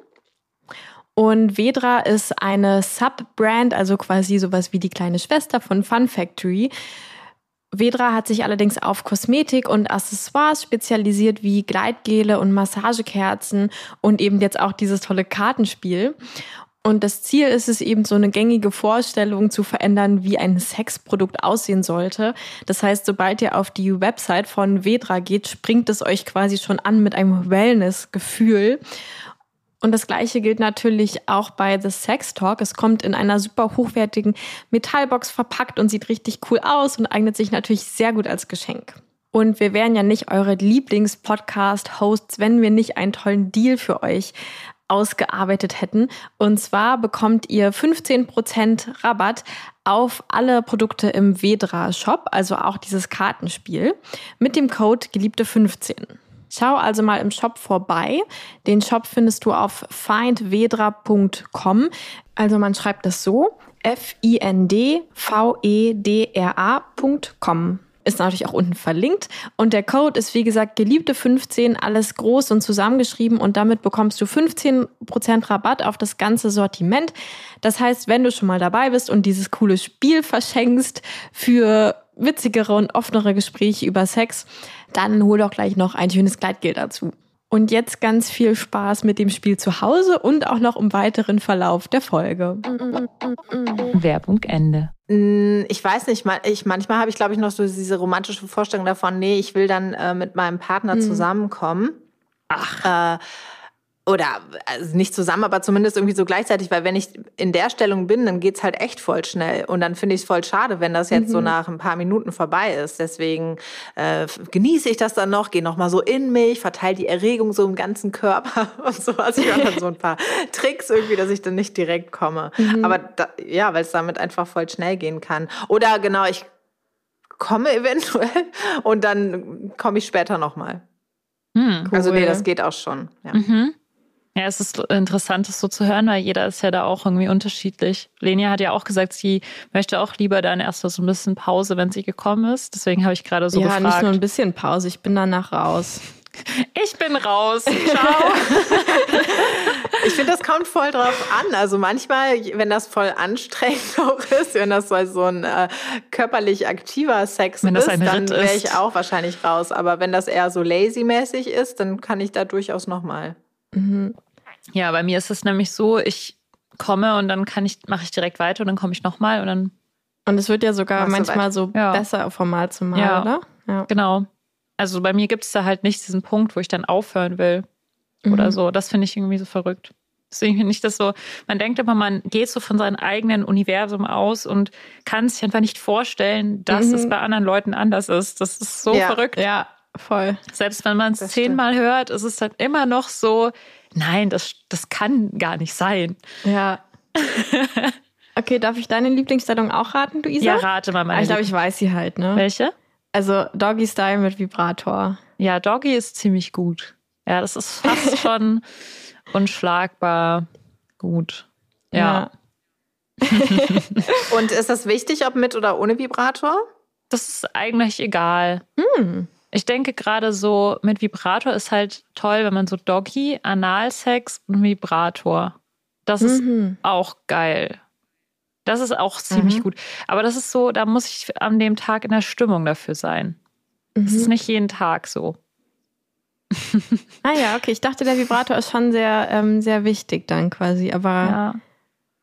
S2: Und Vedra ist eine Sub-Brand, also quasi sowas wie die kleine Schwester von Fun Factory. Vedra hat sich allerdings auf Kosmetik und Accessoires spezialisiert wie Gleitgele und Massagekerzen und eben jetzt auch dieses tolle Kartenspiel. Und das Ziel ist es eben, so eine gängige Vorstellung zu verändern, wie ein Sexprodukt aussehen sollte. Das heißt, sobald ihr auf die Website von Vedra geht, springt es euch quasi schon an mit einem Wellness-Gefühl. Und das Gleiche gilt natürlich auch bei The Sex Talk. Es kommt in einer super hochwertigen Metallbox verpackt und sieht richtig cool aus und eignet sich natürlich sehr gut als Geschenk. Und wir wären ja nicht eure Lieblings-Podcast-Hosts, wenn wir nicht einen tollen Deal für euch ausgearbeitet hätten. Und zwar bekommt ihr 15% Rabatt auf alle Produkte im Vedra-Shop, also auch dieses Kartenspiel, mit dem Code Geliebte15. Schau also mal im Shop vorbei. Den Shop findest du auf findvedra.com. Also man schreibt das so: F-I-N-D-V-E-D-R-A.com. Ist natürlich auch unten verlinkt. Und der Code ist wie gesagt geliebte 15, alles groß und zusammengeschrieben. Und damit bekommst du 15% Rabatt auf das ganze Sortiment. Das heißt, wenn du schon mal dabei bist und dieses coole Spiel verschenkst für witzigere und offenere Gespräche über Sex, dann hol doch gleich noch ein schönes Kleidgeld dazu. Und jetzt ganz viel Spaß mit dem Spiel zu Hause und auch noch im weiteren Verlauf der Folge.
S4: Werbung Ende.
S1: Mm, Ich weiß nicht, ich, manchmal habe ich, glaube ich, noch so diese romantische Vorstellung davon, nee, ich will dann äh, mit meinem Partner zusammenkommen. Ach. Äh, oder also nicht zusammen, aber zumindest irgendwie so gleichzeitig, weil wenn ich in der Stellung bin, dann geht's halt echt voll schnell. Und dann finde ich es voll schade, wenn das jetzt mhm. so nach ein paar Minuten vorbei ist. Deswegen äh, genieße ich das dann noch, gehe noch mal so in mich, verteile die Erregung so im ganzen Körper und sowas. Ich mache dann so ein paar Tricks irgendwie, dass ich dann nicht direkt komme. Mhm. Aber da, ja, weil es damit einfach voll schnell gehen kann. Oder genau, ich komme eventuell und dann komme ich später noch mal. Hm, cool. Also nee, das geht auch schon. Ja. Mhm.
S3: Ja, es ist interessant, das so zu hören, weil jeder ist ja da auch irgendwie unterschiedlich. Lenia hat ja auch gesagt, sie möchte auch lieber dann erst so ein bisschen Pause, wenn sie gekommen ist. Deswegen habe ich gerade so ja, gefragt. Ja,
S2: nicht nur ein bisschen Pause, ich bin danach raus.
S3: Ich bin raus. Ciao.
S1: ich finde, das kommt voll drauf an. Also manchmal, wenn das voll anstrengend auch ist, wenn das so ein äh, körperlich aktiver Sex wenn ist, dann wäre ich auch wahrscheinlich raus. Aber wenn das eher so lazy-mäßig ist, dann kann ich da durchaus nochmal.
S3: Mhm. Ja, bei mir ist es nämlich so, ich komme und dann kann ich, mache ich direkt weiter und dann komme ich nochmal und dann.
S2: Und es wird ja sogar manchmal so ja. besser von Mal zu Mal, ja. oder?
S3: Ja. Genau. Also bei mir gibt es da halt nicht diesen Punkt, wo ich dann aufhören will mhm. oder so. Das finde ich irgendwie so verrückt. Deswegen finde ich das so, man denkt immer, man geht so von seinem eigenen Universum aus und kann sich einfach nicht vorstellen, dass mhm. es bei anderen Leuten anders ist. Das ist so
S2: ja.
S3: verrückt.
S2: Ja, voll.
S3: Selbst wenn man es zehnmal hört, ist es dann immer noch so, nein, das, das kann gar nicht sein.
S2: Ja. okay, darf ich deine Lieblingsstellung auch raten, Luisa?
S3: Ja, rate mal meine.
S2: Ich glaube, ich weiß sie halt, ne?
S3: Welche?
S2: Also Doggy Style mit Vibrator.
S3: Ja, Doggy ist ziemlich gut. Ja, das ist fast schon unschlagbar gut. Ja.
S1: ja. Und ist das wichtig, ob mit oder ohne Vibrator?
S3: Das ist eigentlich egal. Hm. Ich denke gerade so mit Vibrator ist halt toll, wenn man so Doggy, Analsex und Vibrator. Das ist mhm. auch geil. Das ist auch ziemlich mhm. gut. Aber das ist so, da muss ich an dem Tag in der Stimmung dafür sein. Mhm. Das ist nicht jeden Tag so.
S2: ah ja, okay. Ich dachte, der Vibrator ist schon sehr, ähm, sehr wichtig dann quasi, aber.
S3: Ja.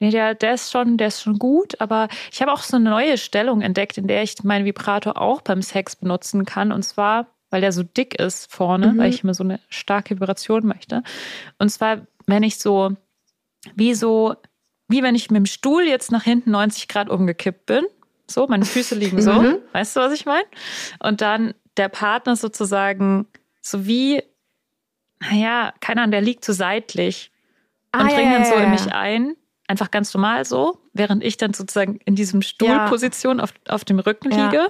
S3: Nee, der, der ist schon, der ist schon gut, aber ich habe auch so eine neue Stellung entdeckt, in der ich meinen Vibrator auch beim Sex benutzen kann. Und zwar, weil der so dick ist vorne, mhm. weil ich immer so eine starke Vibration möchte. Und zwar, wenn ich so, wie so, wie wenn ich mit dem Stuhl jetzt nach hinten 90 Grad umgekippt bin. So, meine Füße liegen so. Mhm. Weißt du, was ich meine? Und dann der Partner sozusagen so wie, naja, keiner, der liegt so seitlich und ah, dringt ja, dann so ja, in mich ein einfach ganz normal so, während ich dann sozusagen in diesem Stuhlposition ja. auf, auf dem Rücken liege. Ja.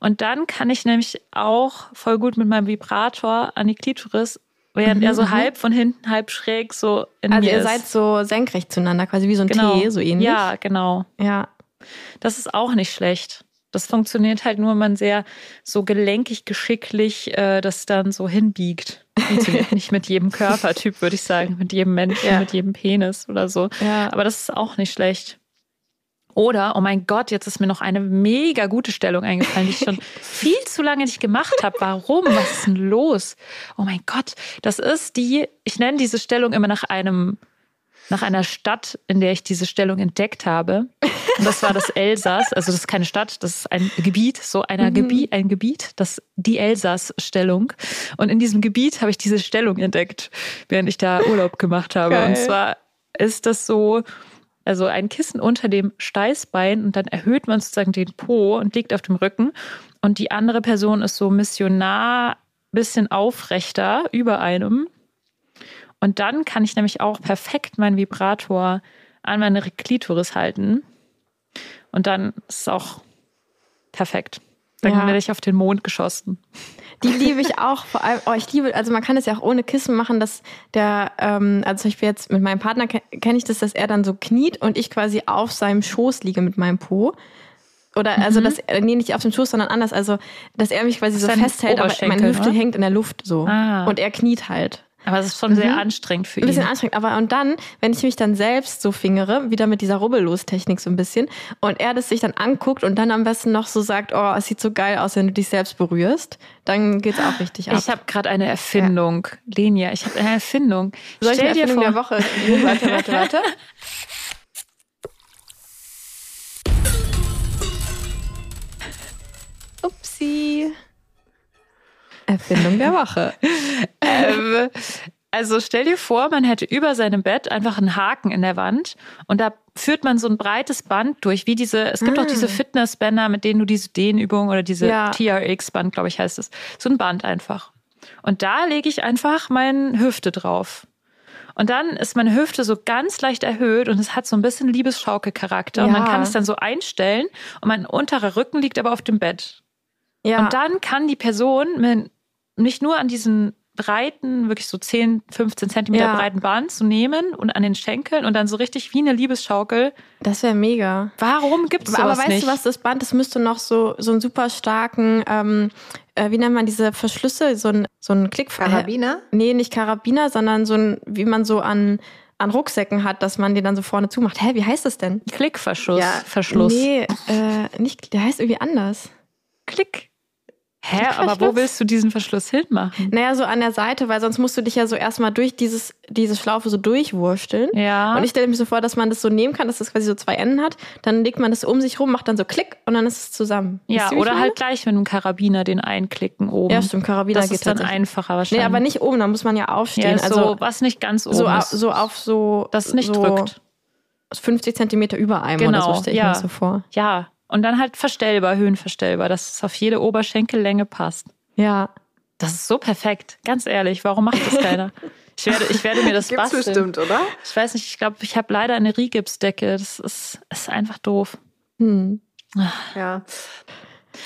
S3: Und dann kann ich nämlich auch voll gut mit meinem Vibrator an die Klitoris, während mhm. er so mhm. halb von hinten, halb schräg so in
S2: also
S3: mir
S2: ist. Also ihr seid so senkrecht zueinander, quasi wie so ein genau. T, so ähnlich.
S3: Ja, genau.
S2: Ja.
S3: Das ist auch nicht schlecht. Das funktioniert halt nur, wenn man sehr so gelenkig, geschicklich äh, das dann so hinbiegt. Funktioniert nicht mit jedem Körpertyp, würde ich sagen, mit jedem Menschen, ja. mit jedem Penis oder so. Ja. Aber das ist auch nicht schlecht. Oder, oh mein Gott, jetzt ist mir noch eine mega gute Stellung eingefallen, die ich schon viel zu lange nicht gemacht habe. Warum? Was ist denn los? Oh mein Gott, das ist die, ich nenne diese Stellung immer nach einem nach einer Stadt, in der ich diese Stellung entdeckt habe. Und das war das Elsass. Also das ist keine Stadt, das ist ein Gebiet, so einer mhm. Gebiet, ein Gebiet, das die Elsass-Stellung. Und in diesem Gebiet habe ich diese Stellung entdeckt, während ich da Urlaub gemacht habe. Geil. Und zwar ist das so, also ein Kissen unter dem Steißbein und dann erhöht man sozusagen den Po und liegt auf dem Rücken. Und die andere Person ist so missionar, bisschen aufrechter über einem und dann kann ich nämlich auch perfekt meinen Vibrator an meine Klitoris halten. Und dann ist es auch perfekt. Dann ja. werde ich auf den Mond geschossen.
S2: Die liebe ich auch. Vor allem, oh, ich liebe, also man kann es ja auch ohne Kissen machen, dass der, ähm, also ich jetzt mit meinem Partner kenne ich das, dass er dann so kniet und ich quasi auf seinem Schoß liege mit meinem Po. Oder also, mhm. dass er, nee, nicht auf dem Schoß, sondern anders. Also, dass er mich quasi so festhält, aber meine Hüfte oder? hängt in der Luft so. Ah. Und er kniet halt.
S3: Aber es ist schon mhm. sehr anstrengend für ihn.
S2: Ein bisschen anstrengend. Aber und dann, wenn ich mich dann selbst so fingere, wieder mit dieser Rubbellos-Technik so ein bisschen, und er das sich dann anguckt und dann am besten noch so sagt, oh, es sieht so geil aus, wenn du dich selbst berührst, dann geht's auch richtig ab.
S3: Ich habe gerade eine Erfindung. Ja. Lenia, ich habe eine Erfindung.
S2: Soll ich Stell eine Erfindung der Woche? warte, warte, warte. Upsi. Erfindung der Woche.
S3: ähm, Also stell dir vor, man hätte über seinem Bett einfach einen Haken in der Wand und da führt man so ein breites Band durch, wie diese, es gibt auch diese
S2: Ah.
S3: Fitnessbänder, mit denen du diese Dehnübungen oder diese
S2: Ja.
S3: TRX-Band, glaube ich, heißt es. So ein Band einfach. Und da lege ich einfach meine Hüfte drauf. Und dann ist meine Hüfte so ganz leicht erhöht und es hat so ein bisschen Liebesschaukelcharakter. Und man
S2: Ja.
S3: kann es dann so einstellen und mein unterer Rücken liegt aber auf dem Bett.
S2: Ja.
S3: Und dann kann die Person mit, nicht nur an diesen breiten, wirklich so 10, 15 Zentimeter
S2: Ja.
S3: breiten Band zu nehmen und an den Schenkeln und dann so richtig wie eine Liebesschaukel.
S2: das wäre mega.
S3: Warum gibt es
S2: Aber
S3: sowas
S2: weißt
S3: nicht?
S2: du was, das Band, das müsste noch so, so einen super starken, ähm, äh, wie nennt man diese Verschlüsse, so ein, so ein Klick...
S1: Karabiner?
S2: Äh, nee, nicht Karabiner, sondern so ein, wie man so an, an Rucksäcken hat, dass man den dann so vorne zumacht. Hä, wie heißt das denn?
S3: Klickverschluss.
S1: Ja.
S3: Verschluss.
S2: Nee, äh, nicht, der heißt irgendwie anders.
S3: Klick. Hä, aber wo willst du diesen Verschluss hinmachen?
S2: Naja, so an der Seite, weil sonst musst du dich ja so erstmal durch dieses, diese Schlaufe so durchwursteln.
S3: Ja.
S2: Und ich stelle mir so vor, dass man das so nehmen kann, dass das quasi so zwei Enden hat. Dann legt man das um sich rum, macht dann so Klick und dann ist es zusammen.
S3: ja, oder
S2: meine?
S3: halt gleich mit einem Karabiner den einklicken oben.
S2: Ja, stimmt, Karabiner
S3: das
S2: geht
S3: ist dann einfacher wahrscheinlich.
S2: Nee, aber nicht oben, da muss man ja
S3: ja,
S2: aufstehen.
S3: ist
S2: also
S3: so, was nicht ganz oben
S2: so,
S3: ist.
S2: so auf so.
S3: das nicht
S2: so
S3: drückt.
S2: 50 Zentimeter über einem oder
S3: Genau,
S2: so stelle ich
S3: ja.
S2: mir so vor.
S3: Ja, und dann halt verstellbar, höhenverstellbar, dass es auf jede Oberschenkellänge passt.
S2: Ja.
S3: Das ist so perfekt. Ganz ehrlich, warum macht das keiner? Ich werde, ich werde mir das
S1: Gibt's
S3: basteln.
S1: bestimmt, oder?
S3: Ich weiß nicht, ich glaube, ich habe leider eine Rigipsdecke. Das ist, ist einfach doof.
S2: Hm.
S1: Ja.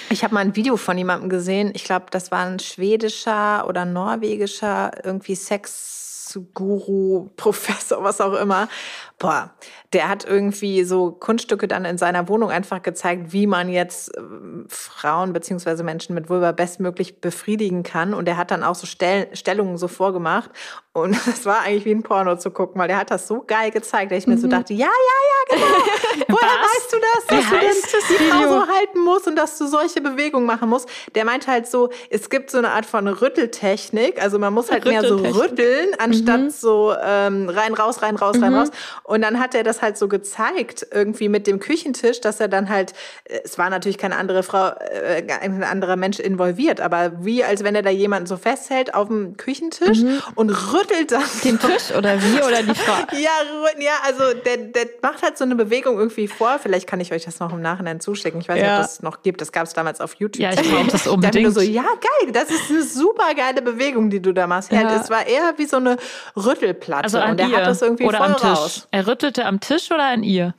S1: Ich habe mal ein Video von jemandem gesehen. Ich glaube, das war ein schwedischer oder norwegischer irgendwie Sexguru, Professor, was auch immer. Boah, der hat irgendwie so Kunststücke dann in seiner Wohnung einfach gezeigt, wie man jetzt ähm, Frauen beziehungsweise Menschen mit Vulva bestmöglich befriedigen kann. Und er hat dann auch so Stell Stellungen so vorgemacht. Und das war eigentlich wie ein Porno zu gucken, weil der hat das so geil gezeigt, dass ich mir so dachte, ja, ja, ja, genau. Woher weißt du das? Dass du
S3: das
S1: die Frau so halten musst und dass du solche Bewegungen machen musst. Der meint halt so, es gibt so eine Art von Rütteltechnik. Also man muss halt mehr so rütteln, anstatt so ähm, rein, raus, rein, raus, rein, raus. Und dann hat er das halt so gezeigt, irgendwie mit dem Küchentisch, dass er dann halt, äh, es war natürlich keine andere Frau, äh, ein anderer Mensch involviert, aber wie als wenn er da jemanden so festhält auf dem Küchentisch und rüttelt dann
S2: Den Tisch oder wie oder die Frau?
S1: ja, ja, also der, der macht halt so eine Bewegung irgendwie vor. Vielleicht kann ich euch das noch im Nachhinein zuschicken. Ich weiß nicht,
S2: Ja.
S1: ob das noch gibt. Das gab es damals auf YouTube.
S3: Ja, ich brauche das
S1: Da
S3: unbedingt.
S1: so, ja, geil, das ist eine super geile Bewegung, die du da machst. Ja. Es war eher wie so eine Rüttelplatte.
S3: Also an
S1: und der
S3: ihr
S1: hat das irgendwie
S3: oder
S1: voll raus.
S3: Er rüttelte am Tisch oder an ihr?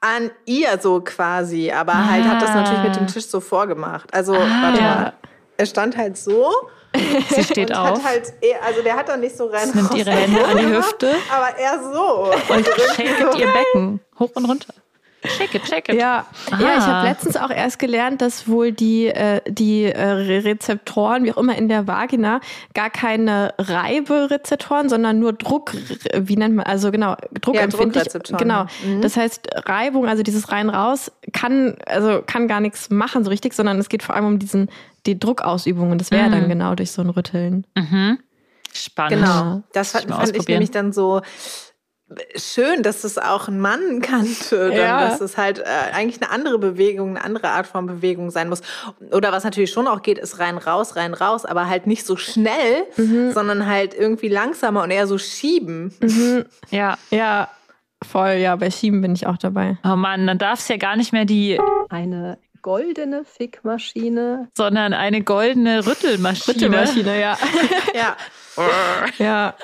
S1: An ihr so quasi, aber halt hat das
S3: Ah.
S1: natürlich mit dem Tisch so vorgemacht. Also, warte
S2: Ja.
S1: mal. Er stand halt so
S3: Sie steht
S1: und
S3: auf
S1: hat halt, eher, also der hat dann nicht so rein.
S3: nimmt
S1: raus
S3: ihre Hände an die Hüfte
S1: Aber eher so.
S3: und shaket ihr Becken hoch und runter. Shake it, shake it.
S2: Ja, ja ich
S3: Ah.
S2: habe letztens auch erst gelernt, dass wohl die, äh, die äh, Re- Rezeptoren, wie auch immer in der Vagina, gar keine Reiberezeptoren, sondern nur Druck, wie nennt man, also genau, druckempfindlich.
S1: Druckrezeptoren,
S2: genau.
S1: ja. Mhm.
S2: Das heißt, Reibung, also dieses rein-raus, kann, also kann gar nichts machen so richtig, sondern es geht vor allem um diesen, die Druckausübung und das wäre
S3: Mhm.
S2: dann genau durch so ein Rütteln.
S3: Spannend.
S1: Genau. Das
S3: Muss
S1: fand, fand ich nämlich dann so schön, dass es auch ein Mann kannte. Dann,
S2: Ja.
S1: Dass es halt äh, eigentlich eine andere Bewegung, eine andere Art von Bewegung sein muss. Oder was natürlich schon auch geht, ist rein, raus, rein, raus, aber halt nicht so schnell,
S2: Mhm.
S1: sondern halt irgendwie langsamer und eher so schieben.
S3: Ja.
S2: Ja, voll, ja, bei Schieben bin ich auch dabei.
S3: Oh Mann, dann darf es ja gar nicht mehr die,
S5: Eine goldene Fickmaschine.
S3: sondern eine goldene Rüttelmaschine.
S2: Rüttelmaschine, ja.
S1: Ja.
S2: Ja.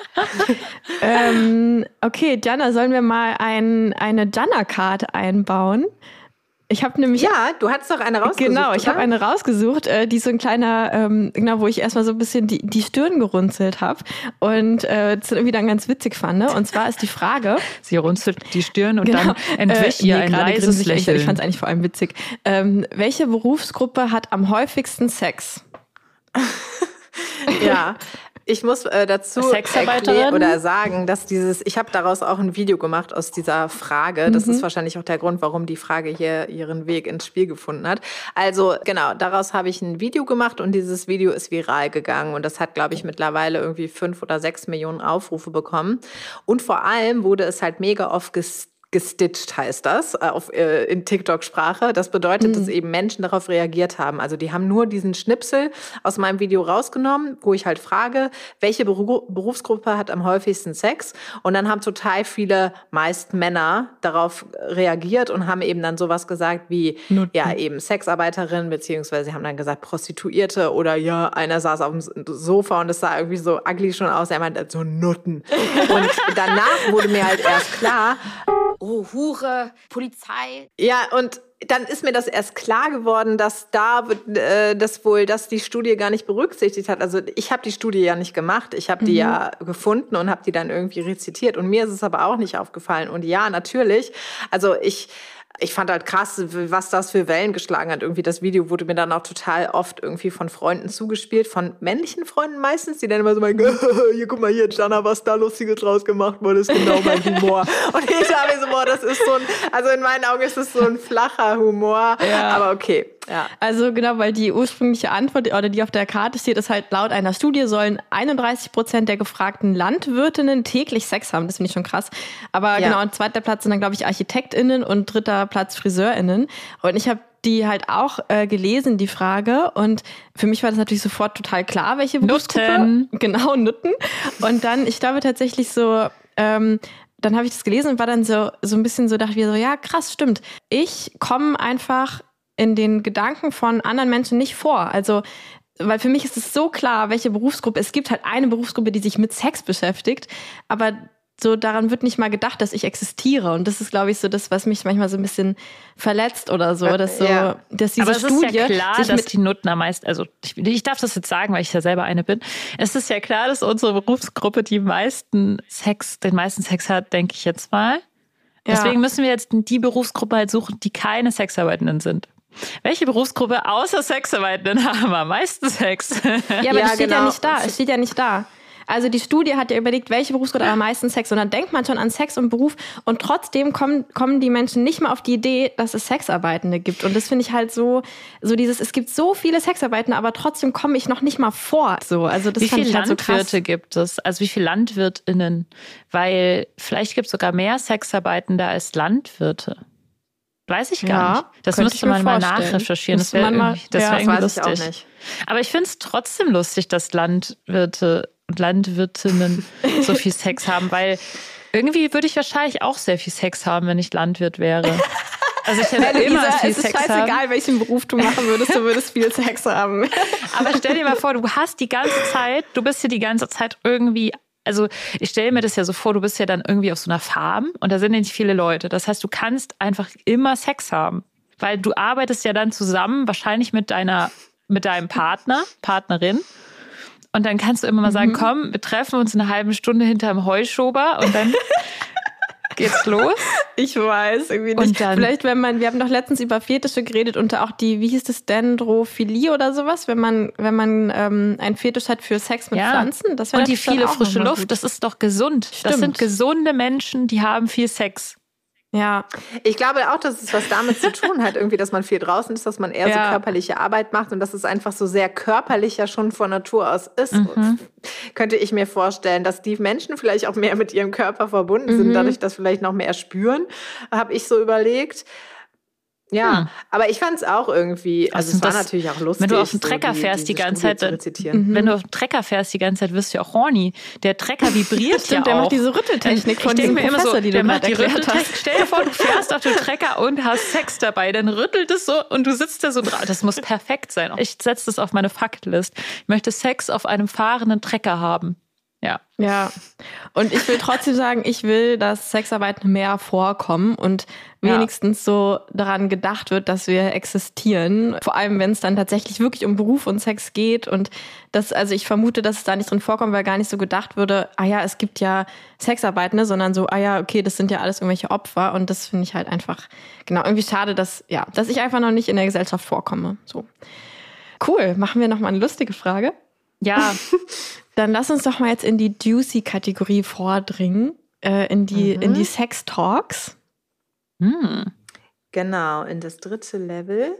S2: ähm, okay, Jana, sollen wir mal ein, eine Jana-Card einbauen? Ich habe nämlich.
S1: ja, du hattest doch eine rausgesucht.
S2: Genau, ich habe eine rausgesucht, äh, die so ein kleiner, ähm, genau, wo ich erstmal so ein bisschen die, die Stirn gerunzelt habe und äh, das irgendwie dann ganz witzig fand. Ne? Und zwar ist die Frage,
S3: Sie runzelt die Stirn und
S2: Genau.
S3: dann entwich
S2: Äh,
S3: ihr
S2: nee,
S3: ein
S2: gerade
S3: leises
S2: grinse ich
S3: Lächeln.
S2: Ich fand es eigentlich vor allem witzig. Ähm, welche Berufsgruppe hat am häufigsten Sex?
S1: Ja. Ich muss äh, dazu
S3: Sexarbeiterin?
S1: oder sagen, dass dieses, ich habe daraus auch ein Video gemacht aus dieser Frage. Das
S3: Mhm.
S1: ist wahrscheinlich auch der Grund, warum die Frage hier ihren Weg ins Spiel gefunden hat. Also genau, daraus habe ich ein Video gemacht und dieses Video ist viral gegangen und das hat, glaube ich, mittlerweile irgendwie fünf oder sechs Millionen Aufrufe bekommen. Und vor allem wurde es halt mega oft ges gestitcht heißt das äh, auf, äh, in TikTok-Sprache. Das bedeutet, dass eben Menschen darauf reagiert haben. Also die haben nur diesen Schnipsel aus meinem Video rausgenommen, wo ich halt frage, welche Beru Berufsgruppe hat am häufigsten Sex? Und dann haben total viele, meist Männer, darauf reagiert und haben eben dann sowas gesagt wie, ja, eben Sexarbeiterin, beziehungsweise sie haben dann gesagt Prostituierte oder ja, einer saß auf dem Sofa und es sah irgendwie so ugly schon aus. Er meinte so Nutten. Und danach wurde mir halt erst klar,
S6: oh, Hure, Polizei.
S1: Ja, und dann ist mir das erst klar geworden, dass da äh, das wohl, dass die Studie gar nicht berücksichtigt hat. Also ich habe die Studie ja nicht gemacht, ich habe die mhm. ja gefunden und habe die dann irgendwie rezitiert. Und mir ist es aber auch nicht aufgefallen. Und ja, natürlich. Also ich ich fand halt krass, was das für Wellen geschlagen hat. Irgendwie das Video wurde mir dann auch total oft irgendwie von Freunden zugespielt, von männlichen Freunden meistens, die dann immer so meinen, hier guck mal hier, Jana, was da Lustiges draus gemacht wurde, ist genau mein Humor. Und ich dachte mir so, boah, das ist so ein, also in meinen Augen ist es so ein flacher Humor. Ja. Aber okay.
S2: Ja. Also genau, weil die ursprüngliche Antwort oder die auf der Karte steht, ist halt laut einer Studie sollen 31 Prozent der gefragten Landwirtinnen täglich Sex haben. Das finde ich schon krass. Aber ja. genau, und zweiter Platz sind dann, glaube ich, ArchitektInnen und dritter Platz FriseurInnen. Und ich habe die halt auch äh, gelesen, die Frage. Und für mich war das natürlich sofort total klar, welche Berufsgruppe. Nutten. Genau, Nutten. Und dann, ich glaube tatsächlich so, ähm, dann habe ich das gelesen und war dann so, so ein bisschen so, dachte ich so, ja, krass, stimmt. Ich komme einfach in den Gedanken von anderen Menschen nicht vor. Also weil für mich ist es so klar, welche Berufsgruppe. Es gibt halt eine Berufsgruppe, die sich mit Sex beschäftigt, aber so daran wird nicht mal gedacht, dass ich existiere. Und das ist, glaube ich, so das, was mich manchmal so ein bisschen verletzt oder so. Dass so, ja. dass diese
S3: Aber es
S2: Studie
S3: ist ja klar, dass die Nutten am meisten, also ich, ich, darf das jetzt sagen, weil ich ja selber eine bin. Es ist ja klar, dass unsere Berufsgruppe die meisten Sex, den meisten Sex hat, denke ich jetzt mal. Ja. Deswegen müssen wir jetzt die Berufsgruppe halt suchen, die keine Sexarbeitenden sind. Welche Berufsgruppe außer Sexarbeitenden haben am meisten Sex?
S2: Ja, aber ja, das steht genau. ja nicht da. Es steht ja nicht da. Also die Studie hat ja überlegt, welche Berufsgruppe am meisten Sex. Und dann denkt man schon an Sex und Beruf und trotzdem kommen, kommen die Menschen nicht mal auf die Idee, dass es Sexarbeitende gibt. Und das finde ich halt so, so dieses, es gibt so viele Sexarbeitende, aber trotzdem komme ich noch nicht mal vor. So, also das
S3: wie viele
S2: halt
S3: Landwirte
S2: so
S3: gibt es? Also wie viele LandwirtInnen? Weil vielleicht gibt es sogar mehr Sexarbeitende als Landwirte. Weiß ich gar ja, nicht. Das müsste man mal nachrecherchieren. Das wäre irgendwie, das ja, wär irgendwie das lustig. Aber ich finde es trotzdem lustig, dass Landwirte und Landwirtinnen so viel Sex haben, weil irgendwie würde ich wahrscheinlich auch sehr viel Sex haben, wenn ich Landwirt wäre.
S2: Also ich hätte immer Lisa, viel es ist scheißegal, haben. welchen Beruf du machen würdest, du würdest viel Sex haben.
S3: Aber stell dir mal vor, du hast die ganze Zeit, du bist hier die ganze Zeit irgendwie also ich stelle mir das ja so vor, du bist ja dann irgendwie auf so einer Farm und da sind ja nicht viele Leute. Das heißt, du kannst einfach immer Sex haben, weil du arbeitest ja dann zusammen, wahrscheinlich mit deiner, mit deinem Partner, Partnerin. Und dann kannst du immer mal sagen, mhm. komm, wir treffen uns eine halbe Stunde hinterm Heuschober und dann geht's los.
S2: Ich weiß irgendwie nicht. Und dann, Vielleicht, wenn man, wir haben doch letztens über Fetische geredet und auch die, wie hieß das, Dendrophilie oder sowas, wenn man, wenn man ähm, ein Fetisch hat für Sex mit ja. Pflanzen.
S3: Das und die viele frische Luft, das ist doch gesund. Stimmt. Das sind gesunde Menschen, die haben viel Sex.
S1: Ja. Ich glaube auch, dass es was damit zu tun hat, irgendwie, dass man viel draußen ist, dass man eher ja. so körperliche Arbeit macht und dass es einfach so sehr körperlicher schon von Natur aus ist. Mhm. Könnte ich mir vorstellen, dass die Menschen vielleicht auch mehr mit ihrem Körper verbunden sind, mhm. dadurch, dass vielleicht noch mehr spüren, habe ich so überlegt. Ja, hm. aber ich fand es auch irgendwie, also, also es war natürlich auch lustig.
S3: Wenn du auf dem Trecker so fährst die, die ganze Zeit, mhm. wenn du auf dem Trecker fährst die ganze Zeit, wirst du ja auch horny. Der Trecker vibriert
S2: Stimmt,
S3: ja
S2: der macht diese Rütteltechnik von
S3: diesem
S2: mir immer so,
S3: die der macht die Rütteltechnik. Stell dir vor, du fährst auf dem Trecker und hast Sex dabei, dann rüttelt es so und du sitzt da so dran. Das muss perfekt sein. Ich setze das auf meine Faktlist. Ich möchte Sex auf einem fahrenden Trecker haben. Ja.
S2: Ja. Und ich will trotzdem sagen, ich will, dass Sexarbeit mehr vorkommen und wenigstens ja. so daran gedacht wird, dass wir existieren. Vor allem, wenn es dann tatsächlich wirklich um Beruf und Sex geht. Und das, also ich vermute, dass es da nicht drin vorkommt, weil gar nicht so gedacht würde, ah ja, es gibt ja Sexarbeit, ne, sondern so, ah ja, okay, das sind ja alles irgendwelche Opfer. Und das finde ich halt einfach, genau, irgendwie schade, dass, ja, dass ich einfach noch nicht in der Gesellschaft vorkomme. So. Cool. Machen wir nochmal eine lustige Frage.
S3: Ja.
S2: Dann lass uns doch mal jetzt in die Juicy-Kategorie vordringen, äh, in die, mhm. in die Sex-Talks.
S1: Mhm. Genau, in das dritte Level.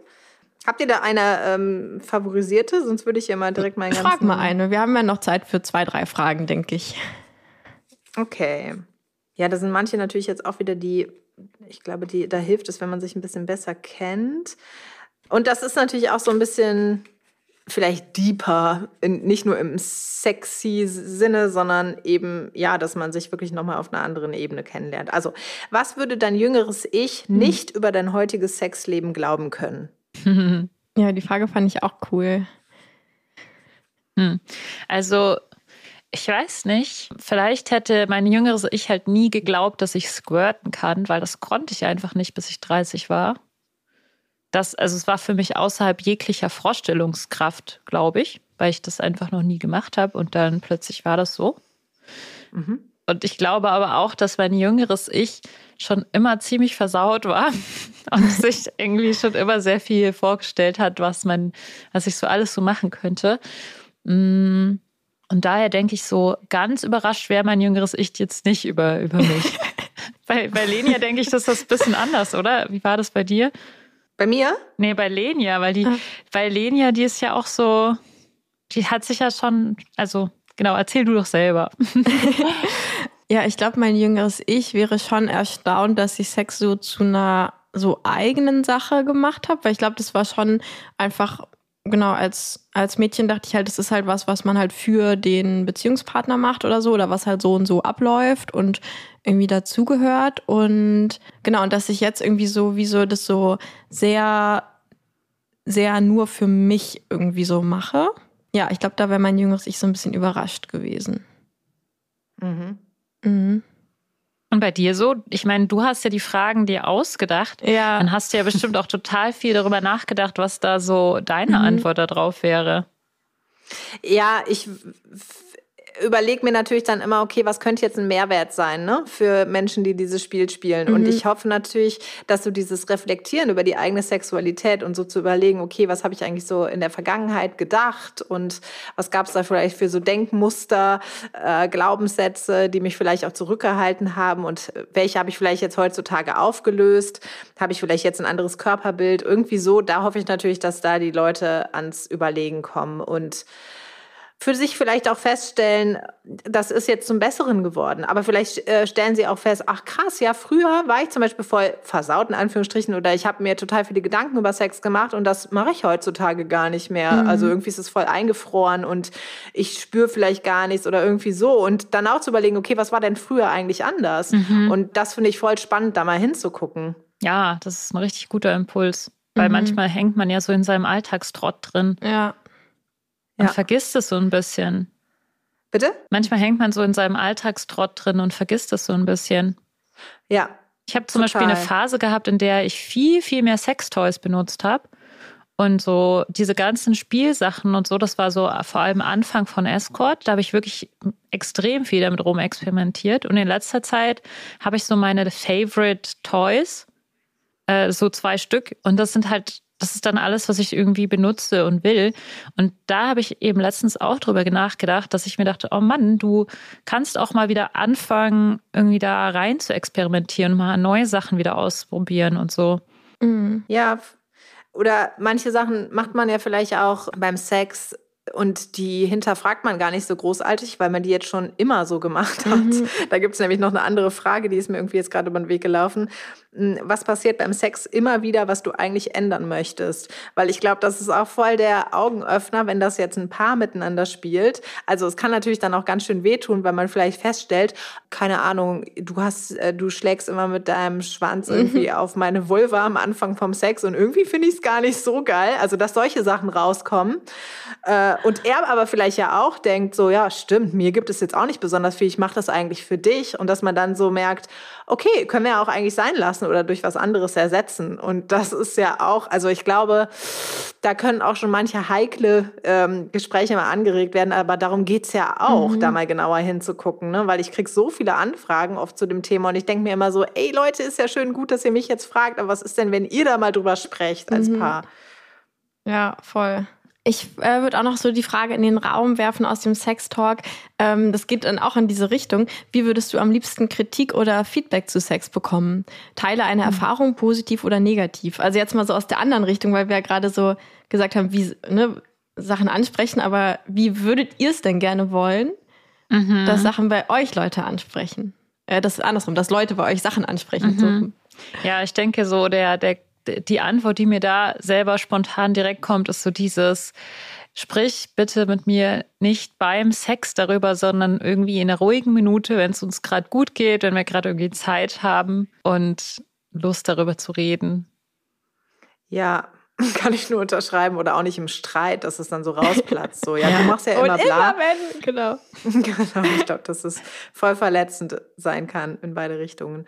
S1: Habt ihr da eine ähm, favorisierte? Sonst würde ich ja mal direkt mal
S2: Frag mal eine. Wir haben ja noch Zeit für zwei, drei Fragen, denke ich.
S1: Okay. Ja, da sind manche natürlich jetzt auch wieder die Ich glaube, die, da hilft es, wenn man sich ein bisschen besser kennt. Und das ist natürlich auch so ein bisschen vielleicht deeper, in, nicht nur im sexy Sinne, sondern eben, ja, dass man sich wirklich nochmal auf einer anderen Ebene kennenlernt. Also, was würde dein jüngeres Ich hm. nicht über dein heutiges Sexleben glauben können?
S2: Ja, die Frage fand ich auch cool.
S3: Hm. Also, ich weiß nicht. Vielleicht hätte mein jüngeres Ich halt nie geglaubt, dass ich squirten kann, weil das konnte ich einfach nicht, bis ich 30 war das, also es war für mich außerhalb jeglicher Vorstellungskraft, glaube ich, weil ich das einfach noch nie gemacht habe und dann plötzlich war das so. Mhm. Und ich glaube aber auch, dass mein jüngeres Ich schon immer ziemlich versaut war und sich irgendwie schon immer sehr viel vorgestellt hat, was man, was ich so alles so machen könnte. Mm, und daher denke ich so, ganz überrascht wäre mein jüngeres Ich jetzt nicht über, über mich. bei, bei Lenia denke ich, das ist das ein bisschen anders, oder? Wie war das bei dir?
S1: Bei mir?
S3: Nee, bei Lenia, weil die, ah. bei Lenia, die ist ja auch so, die hat sich ja schon, also genau, erzähl du doch selber.
S2: ja, ich glaube, mein jüngeres Ich wäre schon erstaunt, dass ich Sex so zu einer so eigenen Sache gemacht habe, weil ich glaube, das war schon einfach genau, als, als Mädchen dachte ich halt, das ist halt was, was man halt für den Beziehungspartner macht oder so, oder was halt so und so abläuft und irgendwie dazugehört. Und genau, und dass ich jetzt irgendwie so, wie so das so sehr, sehr nur für mich irgendwie so mache. Ja, ich glaube, da wäre mein jüngeres Ich so ein bisschen überrascht gewesen.
S3: Mhm. Mhm. Und bei dir so? Ich meine, du hast ja die Fragen dir ausgedacht. Ja. Dann hast du ja bestimmt auch total viel darüber nachgedacht, was da so deine mhm. Antwort darauf wäre.
S1: Ja, ich überlege mir natürlich dann immer, okay, was könnte jetzt ein Mehrwert sein ne, für Menschen, die dieses Spiel spielen. Mhm. Und ich hoffe natürlich, dass du dieses Reflektieren über die eigene Sexualität und so zu überlegen, okay, was habe ich eigentlich so in der Vergangenheit gedacht und was gab es da vielleicht für so Denkmuster, äh, Glaubenssätze, die mich vielleicht auch zurückgehalten haben und welche habe ich vielleicht jetzt heutzutage aufgelöst? Habe ich vielleicht jetzt ein anderes Körperbild? Irgendwie so, da hoffe ich natürlich, dass da die Leute ans Überlegen kommen und für sich vielleicht auch feststellen, das ist jetzt zum Besseren geworden. Aber vielleicht äh, stellen sie auch fest, ach krass, ja, früher war ich zum Beispiel voll versaut in Anführungsstrichen oder ich habe mir total viele Gedanken über Sex gemacht und das mache ich heutzutage gar nicht mehr. Mhm. Also irgendwie ist es voll eingefroren und ich spüre vielleicht gar nichts oder irgendwie so. Und dann auch zu überlegen, okay, was war denn früher eigentlich anders? Mhm. Und das finde ich voll spannend, da mal hinzugucken.
S3: Ja, das ist ein richtig guter Impuls. Weil mhm. manchmal hängt man ja so in seinem Alltagstrott drin.
S2: Ja.
S3: Und ja. vergisst es so ein bisschen.
S1: Bitte?
S3: Manchmal hängt man so in seinem Alltagstrott drin und vergisst es so ein bisschen.
S1: Ja.
S3: Ich habe zum total. Beispiel eine Phase gehabt, in der ich viel, viel mehr Sextoys benutzt habe. Und so diese ganzen Spielsachen und so, das war so vor allem Anfang von Escort. Da habe ich wirklich extrem viel damit rumexperimentiert. Und in letzter Zeit habe ich so meine Favorite Toys, äh, so zwei Stück. Und das sind halt das ist dann alles, was ich irgendwie benutze und will. Und da habe ich eben letztens auch drüber nachgedacht, dass ich mir dachte, oh Mann, du kannst auch mal wieder anfangen, irgendwie da rein zu experimentieren, mal neue Sachen wieder ausprobieren und so.
S1: Mhm. Ja, oder manche Sachen macht man ja vielleicht auch beim Sex und die hinterfragt man gar nicht so großartig, weil man die jetzt schon immer so gemacht hat. Mhm. Da gibt es nämlich noch eine andere Frage, die ist mir irgendwie jetzt gerade über den Weg gelaufen. Hm, was passiert beim Sex immer wieder, was du eigentlich ändern möchtest? Weil ich glaube, das ist auch voll der Augenöffner, wenn das jetzt ein Paar miteinander spielt. Also es kann natürlich dann auch ganz schön wehtun, weil man vielleicht feststellt, keine Ahnung, du hast, äh, du schlägst immer mit deinem Schwanz mhm. irgendwie auf meine Vulva am Anfang vom Sex und irgendwie finde ich es gar nicht so geil. Also dass solche Sachen rauskommen. Äh, und er aber vielleicht ja auch denkt, so ja, stimmt, mir gibt es jetzt auch nicht besonders viel, ich mache das eigentlich für dich. Und dass man dann so merkt, okay, können wir ja auch eigentlich sein lassen oder durch was anderes ersetzen. Und das ist ja auch, also ich glaube, da können auch schon manche heikle ähm, Gespräche mal angeregt werden, aber darum geht's ja auch, mhm. da mal genauer hinzugucken, ne? weil ich krieg so viele Anfragen oft zu dem Thema und ich denke mir immer so, ey Leute, ist ja schön gut, dass ihr mich jetzt fragt, aber was ist denn, wenn ihr da mal drüber sprecht als mhm. Paar?
S2: Ja, voll. Ich äh, würde auch noch so die Frage in den Raum werfen aus dem Sex-Talk. Ähm, das geht dann auch in diese Richtung. Wie würdest du am liebsten Kritik oder Feedback zu Sex bekommen? Teile eine mhm. Erfahrung positiv oder negativ? Also jetzt mal so aus der anderen Richtung, weil wir ja gerade so gesagt haben, wie ne, Sachen ansprechen, aber wie würdet ihr es denn gerne wollen, mhm. dass Sachen bei euch Leute ansprechen? Äh, das ist andersrum, dass Leute bei euch Sachen ansprechen. Mhm. So.
S3: Ja, ich denke so, der, der, die Antwort, die mir da selber spontan direkt kommt, ist so dieses, sprich bitte mit mir nicht beim Sex darüber, sondern irgendwie in einer ruhigen Minute, wenn es uns gerade gut geht, wenn wir gerade irgendwie Zeit haben und Lust darüber zu reden.
S1: Ja, kann ich nur unterschreiben oder auch nicht im Streit, dass es dann so rausplatzt. So, ja, du machst ja immer
S2: Und
S1: bla.
S2: immer wenn, genau.
S1: genau, ich glaube, dass es voll verletzend sein kann in beide Richtungen.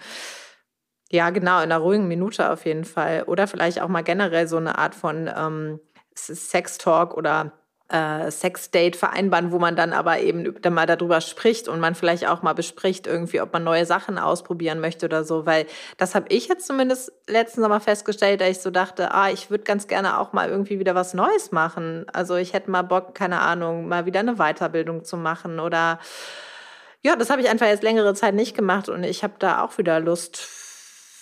S1: Ja, genau, in einer ruhigen Minute auf jeden Fall. Oder vielleicht auch mal generell so eine Art von ähm, Sex-Talk oder äh, Sex-Date vereinbaren, wo man dann aber eben dann mal darüber spricht und man vielleicht auch mal bespricht, irgendwie, ob man neue Sachen ausprobieren möchte oder so. Weil das habe ich jetzt zumindest letzten Sommer festgestellt, da ich so dachte, ah, ich würde ganz gerne auch mal irgendwie wieder was Neues machen. Also ich hätte mal Bock, keine Ahnung, mal wieder eine Weiterbildung zu machen oder ja, das habe ich einfach jetzt längere Zeit nicht gemacht und ich habe da auch wieder Lust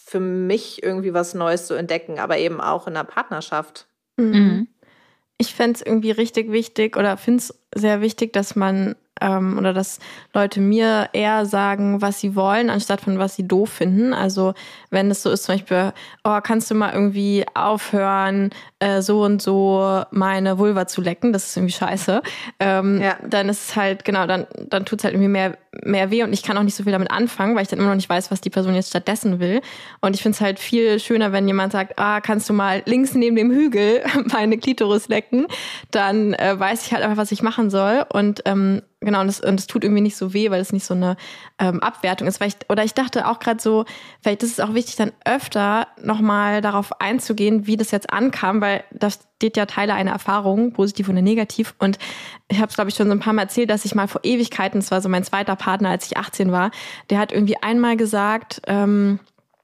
S1: für mich irgendwie was Neues zu entdecken, aber eben auch in der Partnerschaft.
S2: Mhm. Ich fände es irgendwie richtig wichtig oder finde es sehr wichtig, dass man ähm, oder dass Leute mir eher sagen, was sie wollen, anstatt von was sie doof finden. Also wenn es so ist, zum Beispiel, oh, kannst du mal irgendwie aufhören, äh, so und so meine Vulva zu lecken, das ist irgendwie scheiße. Ähm,
S1: Ja.
S2: Dann ist es halt, genau, dann, dann tut es halt irgendwie mehr, mehr weh und ich kann auch nicht so viel damit anfangen, weil ich dann immer noch nicht weiß, was die Person jetzt stattdessen will. Und ich finde es halt viel schöner, wenn jemand sagt, ah, kannst du mal links neben dem Hügel meine Klitoris lecken, dann äh, weiß ich halt einfach, was ich machen soll. Und ähm, genau, und es und tut irgendwie nicht so weh, weil es nicht so eine ähm, Abwertung ist. Weil ich, oder ich dachte auch gerade so, vielleicht ist es auch wichtig, dann öfter nochmal darauf einzugehen, wie das jetzt ankam, weil da steht ja Teile einer Erfahrung, positiv oder negativ. Und ich habe es, glaube ich, schon so ein paar Mal erzählt, dass ich mal vor Ewigkeiten, das war so mein zweiter Partner, als ich 18 war, der hat irgendwie einmal gesagt, ähm,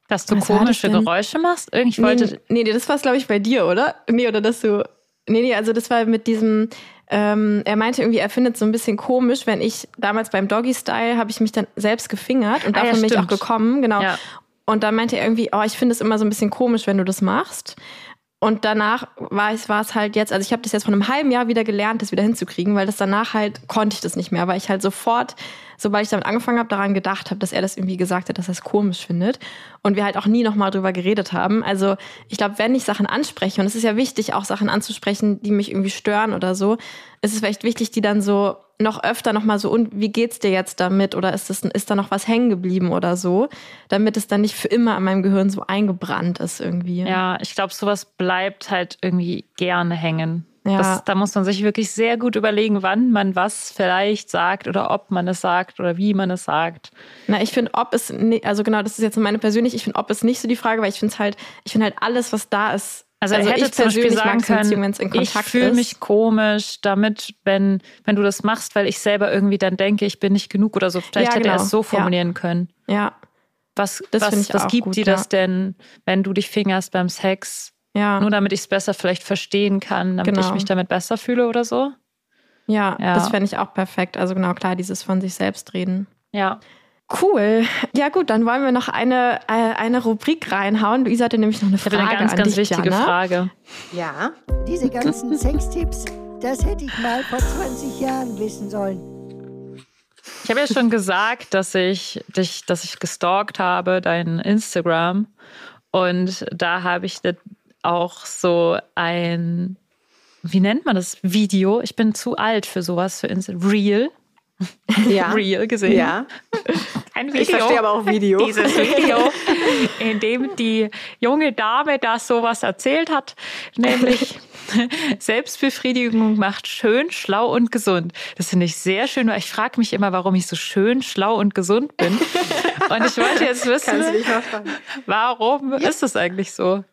S3: Dass du komische? Geräusche machst? Irgendwie, wollte.
S2: Nee, nee, das war glaube ich, bei dir, oder? Nee, oder dass du. Nee, nee, also das war mit diesem. Ähm, er meinte irgendwie, er findet es so ein bisschen komisch, wenn ich damals beim Doggy Style habe ich mich dann selbst gefingert und
S3: Ah, ja,
S2: davon bin ich auch gekommen, genau.
S3: Ja.
S2: Und dann meinte er irgendwie, oh, ich finde es immer so ein bisschen komisch, wenn du das machst. Und danach war es, war es halt jetzt, also ich habe das jetzt vor einem halben Jahr wieder gelernt, das wieder hinzukriegen, weil das danach halt konnte ich das nicht mehr, weil ich halt sofort, sobald ich damit angefangen habe, daran gedacht habe, dass er das irgendwie gesagt hat, dass er es komisch findet. Und wir halt auch nie nochmal drüber geredet haben. Also ich glaube, wenn ich Sachen anspreche, und es ist ja wichtig, auch Sachen anzusprechen, die mich irgendwie stören oder so, ist es vielleicht wichtig, die dann so noch öfter nochmal so, und wie geht's dir jetzt damit? Oder ist, das, ist da noch was hängen geblieben oder so? Damit es dann nicht für immer an meinem Gehirn so eingebrannt ist irgendwie.
S3: Ja, ich glaube, sowas bleibt halt irgendwie gerne hängen.
S2: Ja.
S3: Das, da muss man sich wirklich sehr gut überlegen, wann man was vielleicht sagt oder ob man es sagt oder wie man es sagt.
S2: Na, ich finde, ob es, also genau, das ist jetzt so meine persönliche, ich finde, ob es nicht so die Frage, weil ich finde es halt, ich finde halt alles, was da ist.
S3: Also, er hätte
S2: ich
S3: zum Beispiel sagen können, ich fühle mich komisch damit, wenn, wenn du das machst, weil ich selber irgendwie dann denke, ich bin nicht genug oder so. Vielleicht
S2: Ja,
S3: hätte er
S2: genau.
S3: es so
S2: Ja.
S3: formulieren können.
S2: Ja,
S3: Was,
S2: Das
S3: was, was gibt
S2: gut,
S3: dir das
S2: ja.
S3: denn, wenn du dich fingerst beim Sex?
S2: Ja,
S3: Nur damit ich es besser vielleicht verstehen kann, damit
S2: Genau.
S3: ich mich damit besser fühle oder so?
S2: ja,
S3: Ja.
S2: das fände ich auch perfekt. Also genau, klar, dieses von sich selbst reden.
S3: Ja.
S2: Cool. Ja gut, dann wollen wir noch eine, äh, eine Rubrik reinhauen. Luisa hatte nämlich noch eine
S3: Ich
S2: Frage
S3: eine ganz,
S2: an
S3: ganz
S2: dich,
S3: wichtige
S2: Jana.
S3: Frage.
S1: Ja.
S7: Diese ganzen Sextipps, das hätte ich mal vor 20 Jahren wissen sollen.
S3: Ich habe ja schon gesagt, dass ich dich, dass ich gestalkt habe, dein Instagram. Und da habe ich das auch so ein, wie nennt man das? Video. Ich bin zu alt für sowas, für Insta Real.
S1: Ja.
S3: Real gesehen.
S1: Ja.
S3: Ein
S1: Ich verstehe aber auch Video.
S3: Dieses Video, in dem die junge Dame da sowas erzählt hat, nämlich Selbstbefriedigung macht schön, schlau und gesund. Das finde ich sehr schön, weil ich frage mich immer, warum ich so schön, schlau und gesund bin. Und ich wollte jetzt wissen, warum ist es eigentlich so?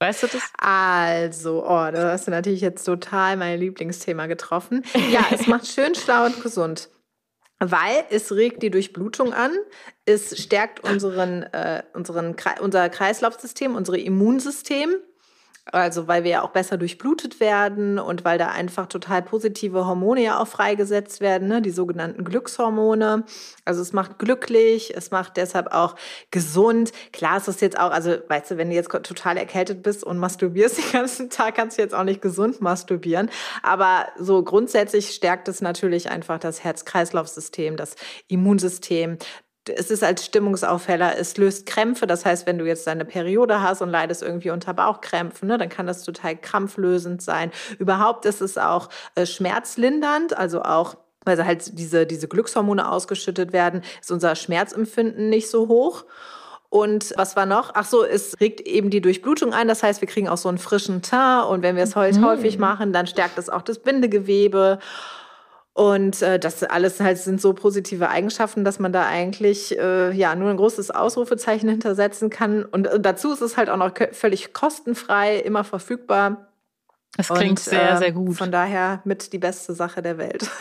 S3: Weißt du das?
S1: Also, oh, da hast du natürlich jetzt total mein Lieblingsthema getroffen. Ja, es macht schön schlau und gesund. Weil es regt die Durchblutung an, es stärkt unseren, äh, unseren, unser Kreislaufsystem, unser Immunsystem. Also weil wir ja auch besser durchblutet werden und weil da einfach total positive Hormone ja auch freigesetzt werden, ne? die sogenannten Glückshormone. Also es macht glücklich, es macht deshalb auch gesund. Klar ist es jetzt auch, also weißt du, wenn du jetzt total erkältet bist und masturbierst den ganzen Tag, kannst du jetzt auch nicht gesund masturbieren. Aber so grundsätzlich stärkt es natürlich einfach das Herz-Kreislauf-System, das Immunsystem es ist als Stimmungsaufheller, es löst Krämpfe. Das heißt, wenn du jetzt deine Periode hast und leidest irgendwie unter Bauchkrämpfen, ne, dann kann das total krampflösend sein. Überhaupt ist es auch äh, schmerzlindernd, also auch weil halt diese, diese Glückshormone ausgeschüttet werden, ist unser Schmerzempfinden nicht so hoch. Und was war noch? Ach so, es regt eben die Durchblutung ein. Das heißt, wir kriegen auch so einen frischen Teint. Und wenn wir es heute mhm. häufig machen, dann stärkt es auch das Bindegewebe. Und äh, das alles halt sind so positive Eigenschaften, dass man da eigentlich äh, ja nur ein großes Ausrufezeichen hintersetzen kann. Und äh, dazu ist es halt auch noch völlig kostenfrei, immer verfügbar.
S3: Das klingt und, sehr, sehr ähm, gut.
S1: Von daher mit die beste Sache der Welt.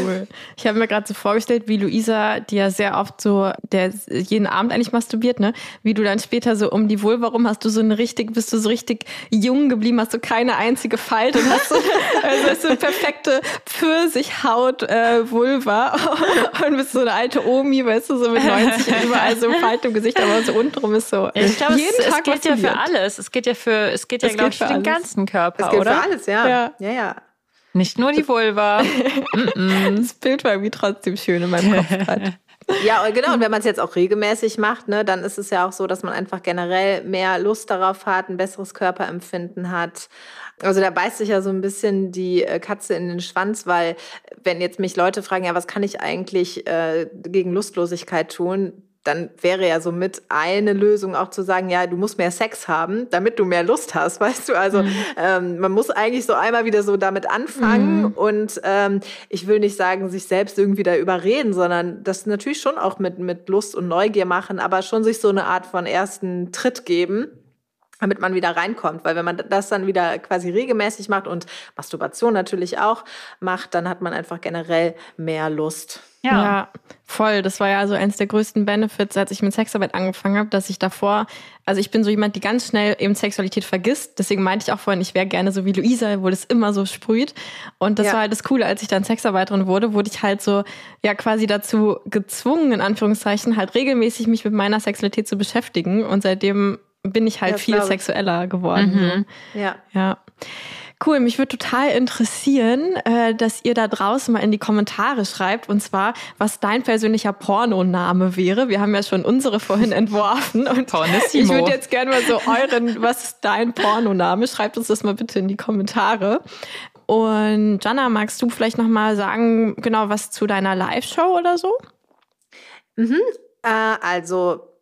S2: Cool. Ich habe mir gerade so vorgestellt, wie Luisa, die ja sehr oft so, der jeden Abend eigentlich masturbiert, ne? Wie du dann später so um die Vulva rum hast du so eine richtig, bist du so richtig jung geblieben, hast du keine einzige Falte und hast so, also so eine perfekte Pfirsichhaut äh, Vulva und bist so eine alte Omi, weißt du, so mit 90 überall so Falte im Gesicht, aber so untenrum ist so.
S3: Ich glaube, es, es geht ja für alles. Es geht ja für, es geht ja, glaube ich, für den ganzen Körper, oder?
S1: Für alles, ja.
S2: Ja,
S1: ja. ja.
S3: Nicht nur die Vulva.
S2: das Bild war irgendwie trotzdem schön in meinem Kopf gerade.
S1: Ja, genau. Und wenn man es jetzt auch regelmäßig macht, ne, dann ist es ja auch so, dass man einfach generell mehr Lust darauf hat, ein besseres Körperempfinden hat. Also da beißt sich ja so ein bisschen die äh, Katze in den Schwanz, weil wenn jetzt mich Leute fragen, ja, was kann ich eigentlich äh, gegen Lustlosigkeit tun, dann wäre ja somit eine Lösung auch zu sagen, ja, du musst mehr Sex haben, damit du mehr Lust hast, weißt du? Also mhm. ähm, man muss eigentlich so einmal wieder so damit anfangen mhm. und ähm, ich will nicht sagen, sich selbst irgendwie da überreden, sondern das natürlich schon auch mit, mit Lust und Neugier machen, aber schon sich so eine Art von ersten Tritt geben damit man wieder reinkommt. Weil wenn man das dann wieder quasi regelmäßig macht und Masturbation natürlich auch macht, dann hat man einfach generell mehr Lust.
S2: Ja. ja. voll. Das war ja so eins der größten Benefits, als ich mit Sexarbeit angefangen habe, dass ich davor, also ich bin so jemand, die ganz schnell eben Sexualität vergisst. Deswegen meinte ich auch vorhin, ich wäre gerne so wie Luisa, wo das immer so sprüht. Und das ja. war halt das Coole, als ich dann Sexarbeiterin wurde, wurde ich halt so, ja, quasi dazu gezwungen, in Anführungszeichen, halt regelmäßig mich mit meiner Sexualität zu beschäftigen. Und seitdem bin ich halt ja, viel sexueller geworden.
S1: Mhm. Ja.
S2: Ja. Cool, mich würde total interessieren, äh, dass ihr da draußen mal in die Kommentare schreibt, und zwar, was dein persönlicher Pornoname wäre. Wir haben ja schon unsere vorhin entworfen. Und
S3: Pornissimo.
S2: ich würde jetzt gerne mal so euren, was ist dein Pornoname? Schreibt uns das mal bitte in die Kommentare. Und Jana, magst du vielleicht noch mal sagen, genau was zu deiner Live-Show oder so?
S1: Mhm. Äh, also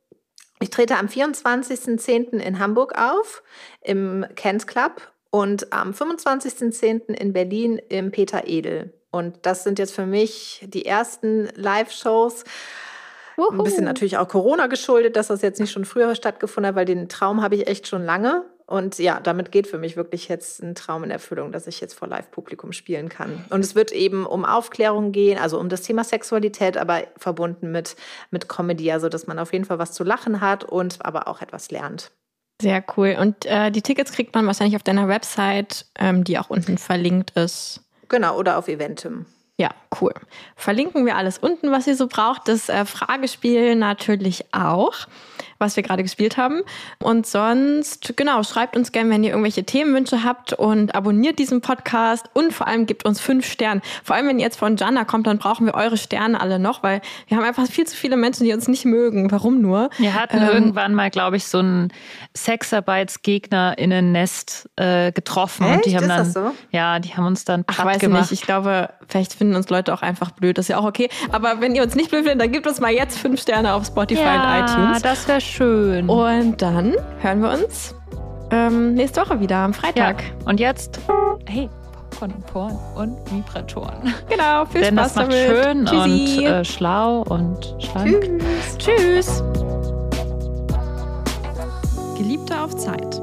S1: ich trete am 24.10. in Hamburg auf, im Kent Club und am 25.10. in Berlin im Peter Edel. Und das sind jetzt für mich die ersten Live-Shows. Ein bisschen natürlich auch Corona geschuldet, dass das jetzt nicht schon früher stattgefunden hat, weil den Traum habe ich echt schon lange. Und ja, damit geht für mich wirklich jetzt ein Traum in Erfüllung, dass ich jetzt vor Live-Publikum spielen kann. Und es wird eben um Aufklärung gehen, also um das Thema Sexualität, aber verbunden mit, mit Comedy, also dass man auf jeden Fall was zu lachen hat und aber auch etwas lernt.
S2: Sehr cool. Und äh, die Tickets kriegt man wahrscheinlich auf deiner Website, ähm, die auch unten verlinkt ist.
S1: Genau, oder auf Eventim.
S2: Ja, cool. Verlinken wir alles unten, was ihr so braucht. Das äh, Fragespiel natürlich auch was wir gerade gespielt haben. Und sonst, genau, schreibt uns gerne, wenn ihr irgendwelche Themenwünsche habt und abonniert diesen Podcast und vor allem gebt uns fünf Sterne. Vor allem, wenn ihr jetzt von Jana kommt, dann brauchen wir eure Sterne alle noch, weil wir haben einfach viel zu viele Menschen, die uns nicht mögen. Warum nur?
S3: Wir hatten ähm, irgendwann mal, glaube ich, so ein Sexarbeitsgegner-Innen-Nest äh, getroffen.
S1: Echt?
S3: Und die haben
S1: Ist
S3: dann,
S1: das so?
S3: ja, die haben uns dann platt
S2: Ach, weiß
S3: gemacht.
S2: nicht. Ich glaube, vielleicht finden uns Leute auch einfach blöd. Das ist ja auch okay. Aber wenn ihr uns nicht blöd findet, dann gebt uns mal jetzt fünf Sterne auf Spotify
S3: ja,
S2: und iTunes.
S3: das wäre schön.
S2: Und dann hören wir uns ähm, nächste Woche wieder am Freitag.
S3: Ja. Und jetzt, hey, Popcorn und Porn und Vibratoren.
S2: Genau, viel
S3: Denn
S2: Spaß
S3: das macht
S2: damit.
S3: schön
S2: Tschüssi.
S3: und äh, schlau und schlank.
S2: Tschüss. Tschüss.
S4: Geliebte auf Zeit.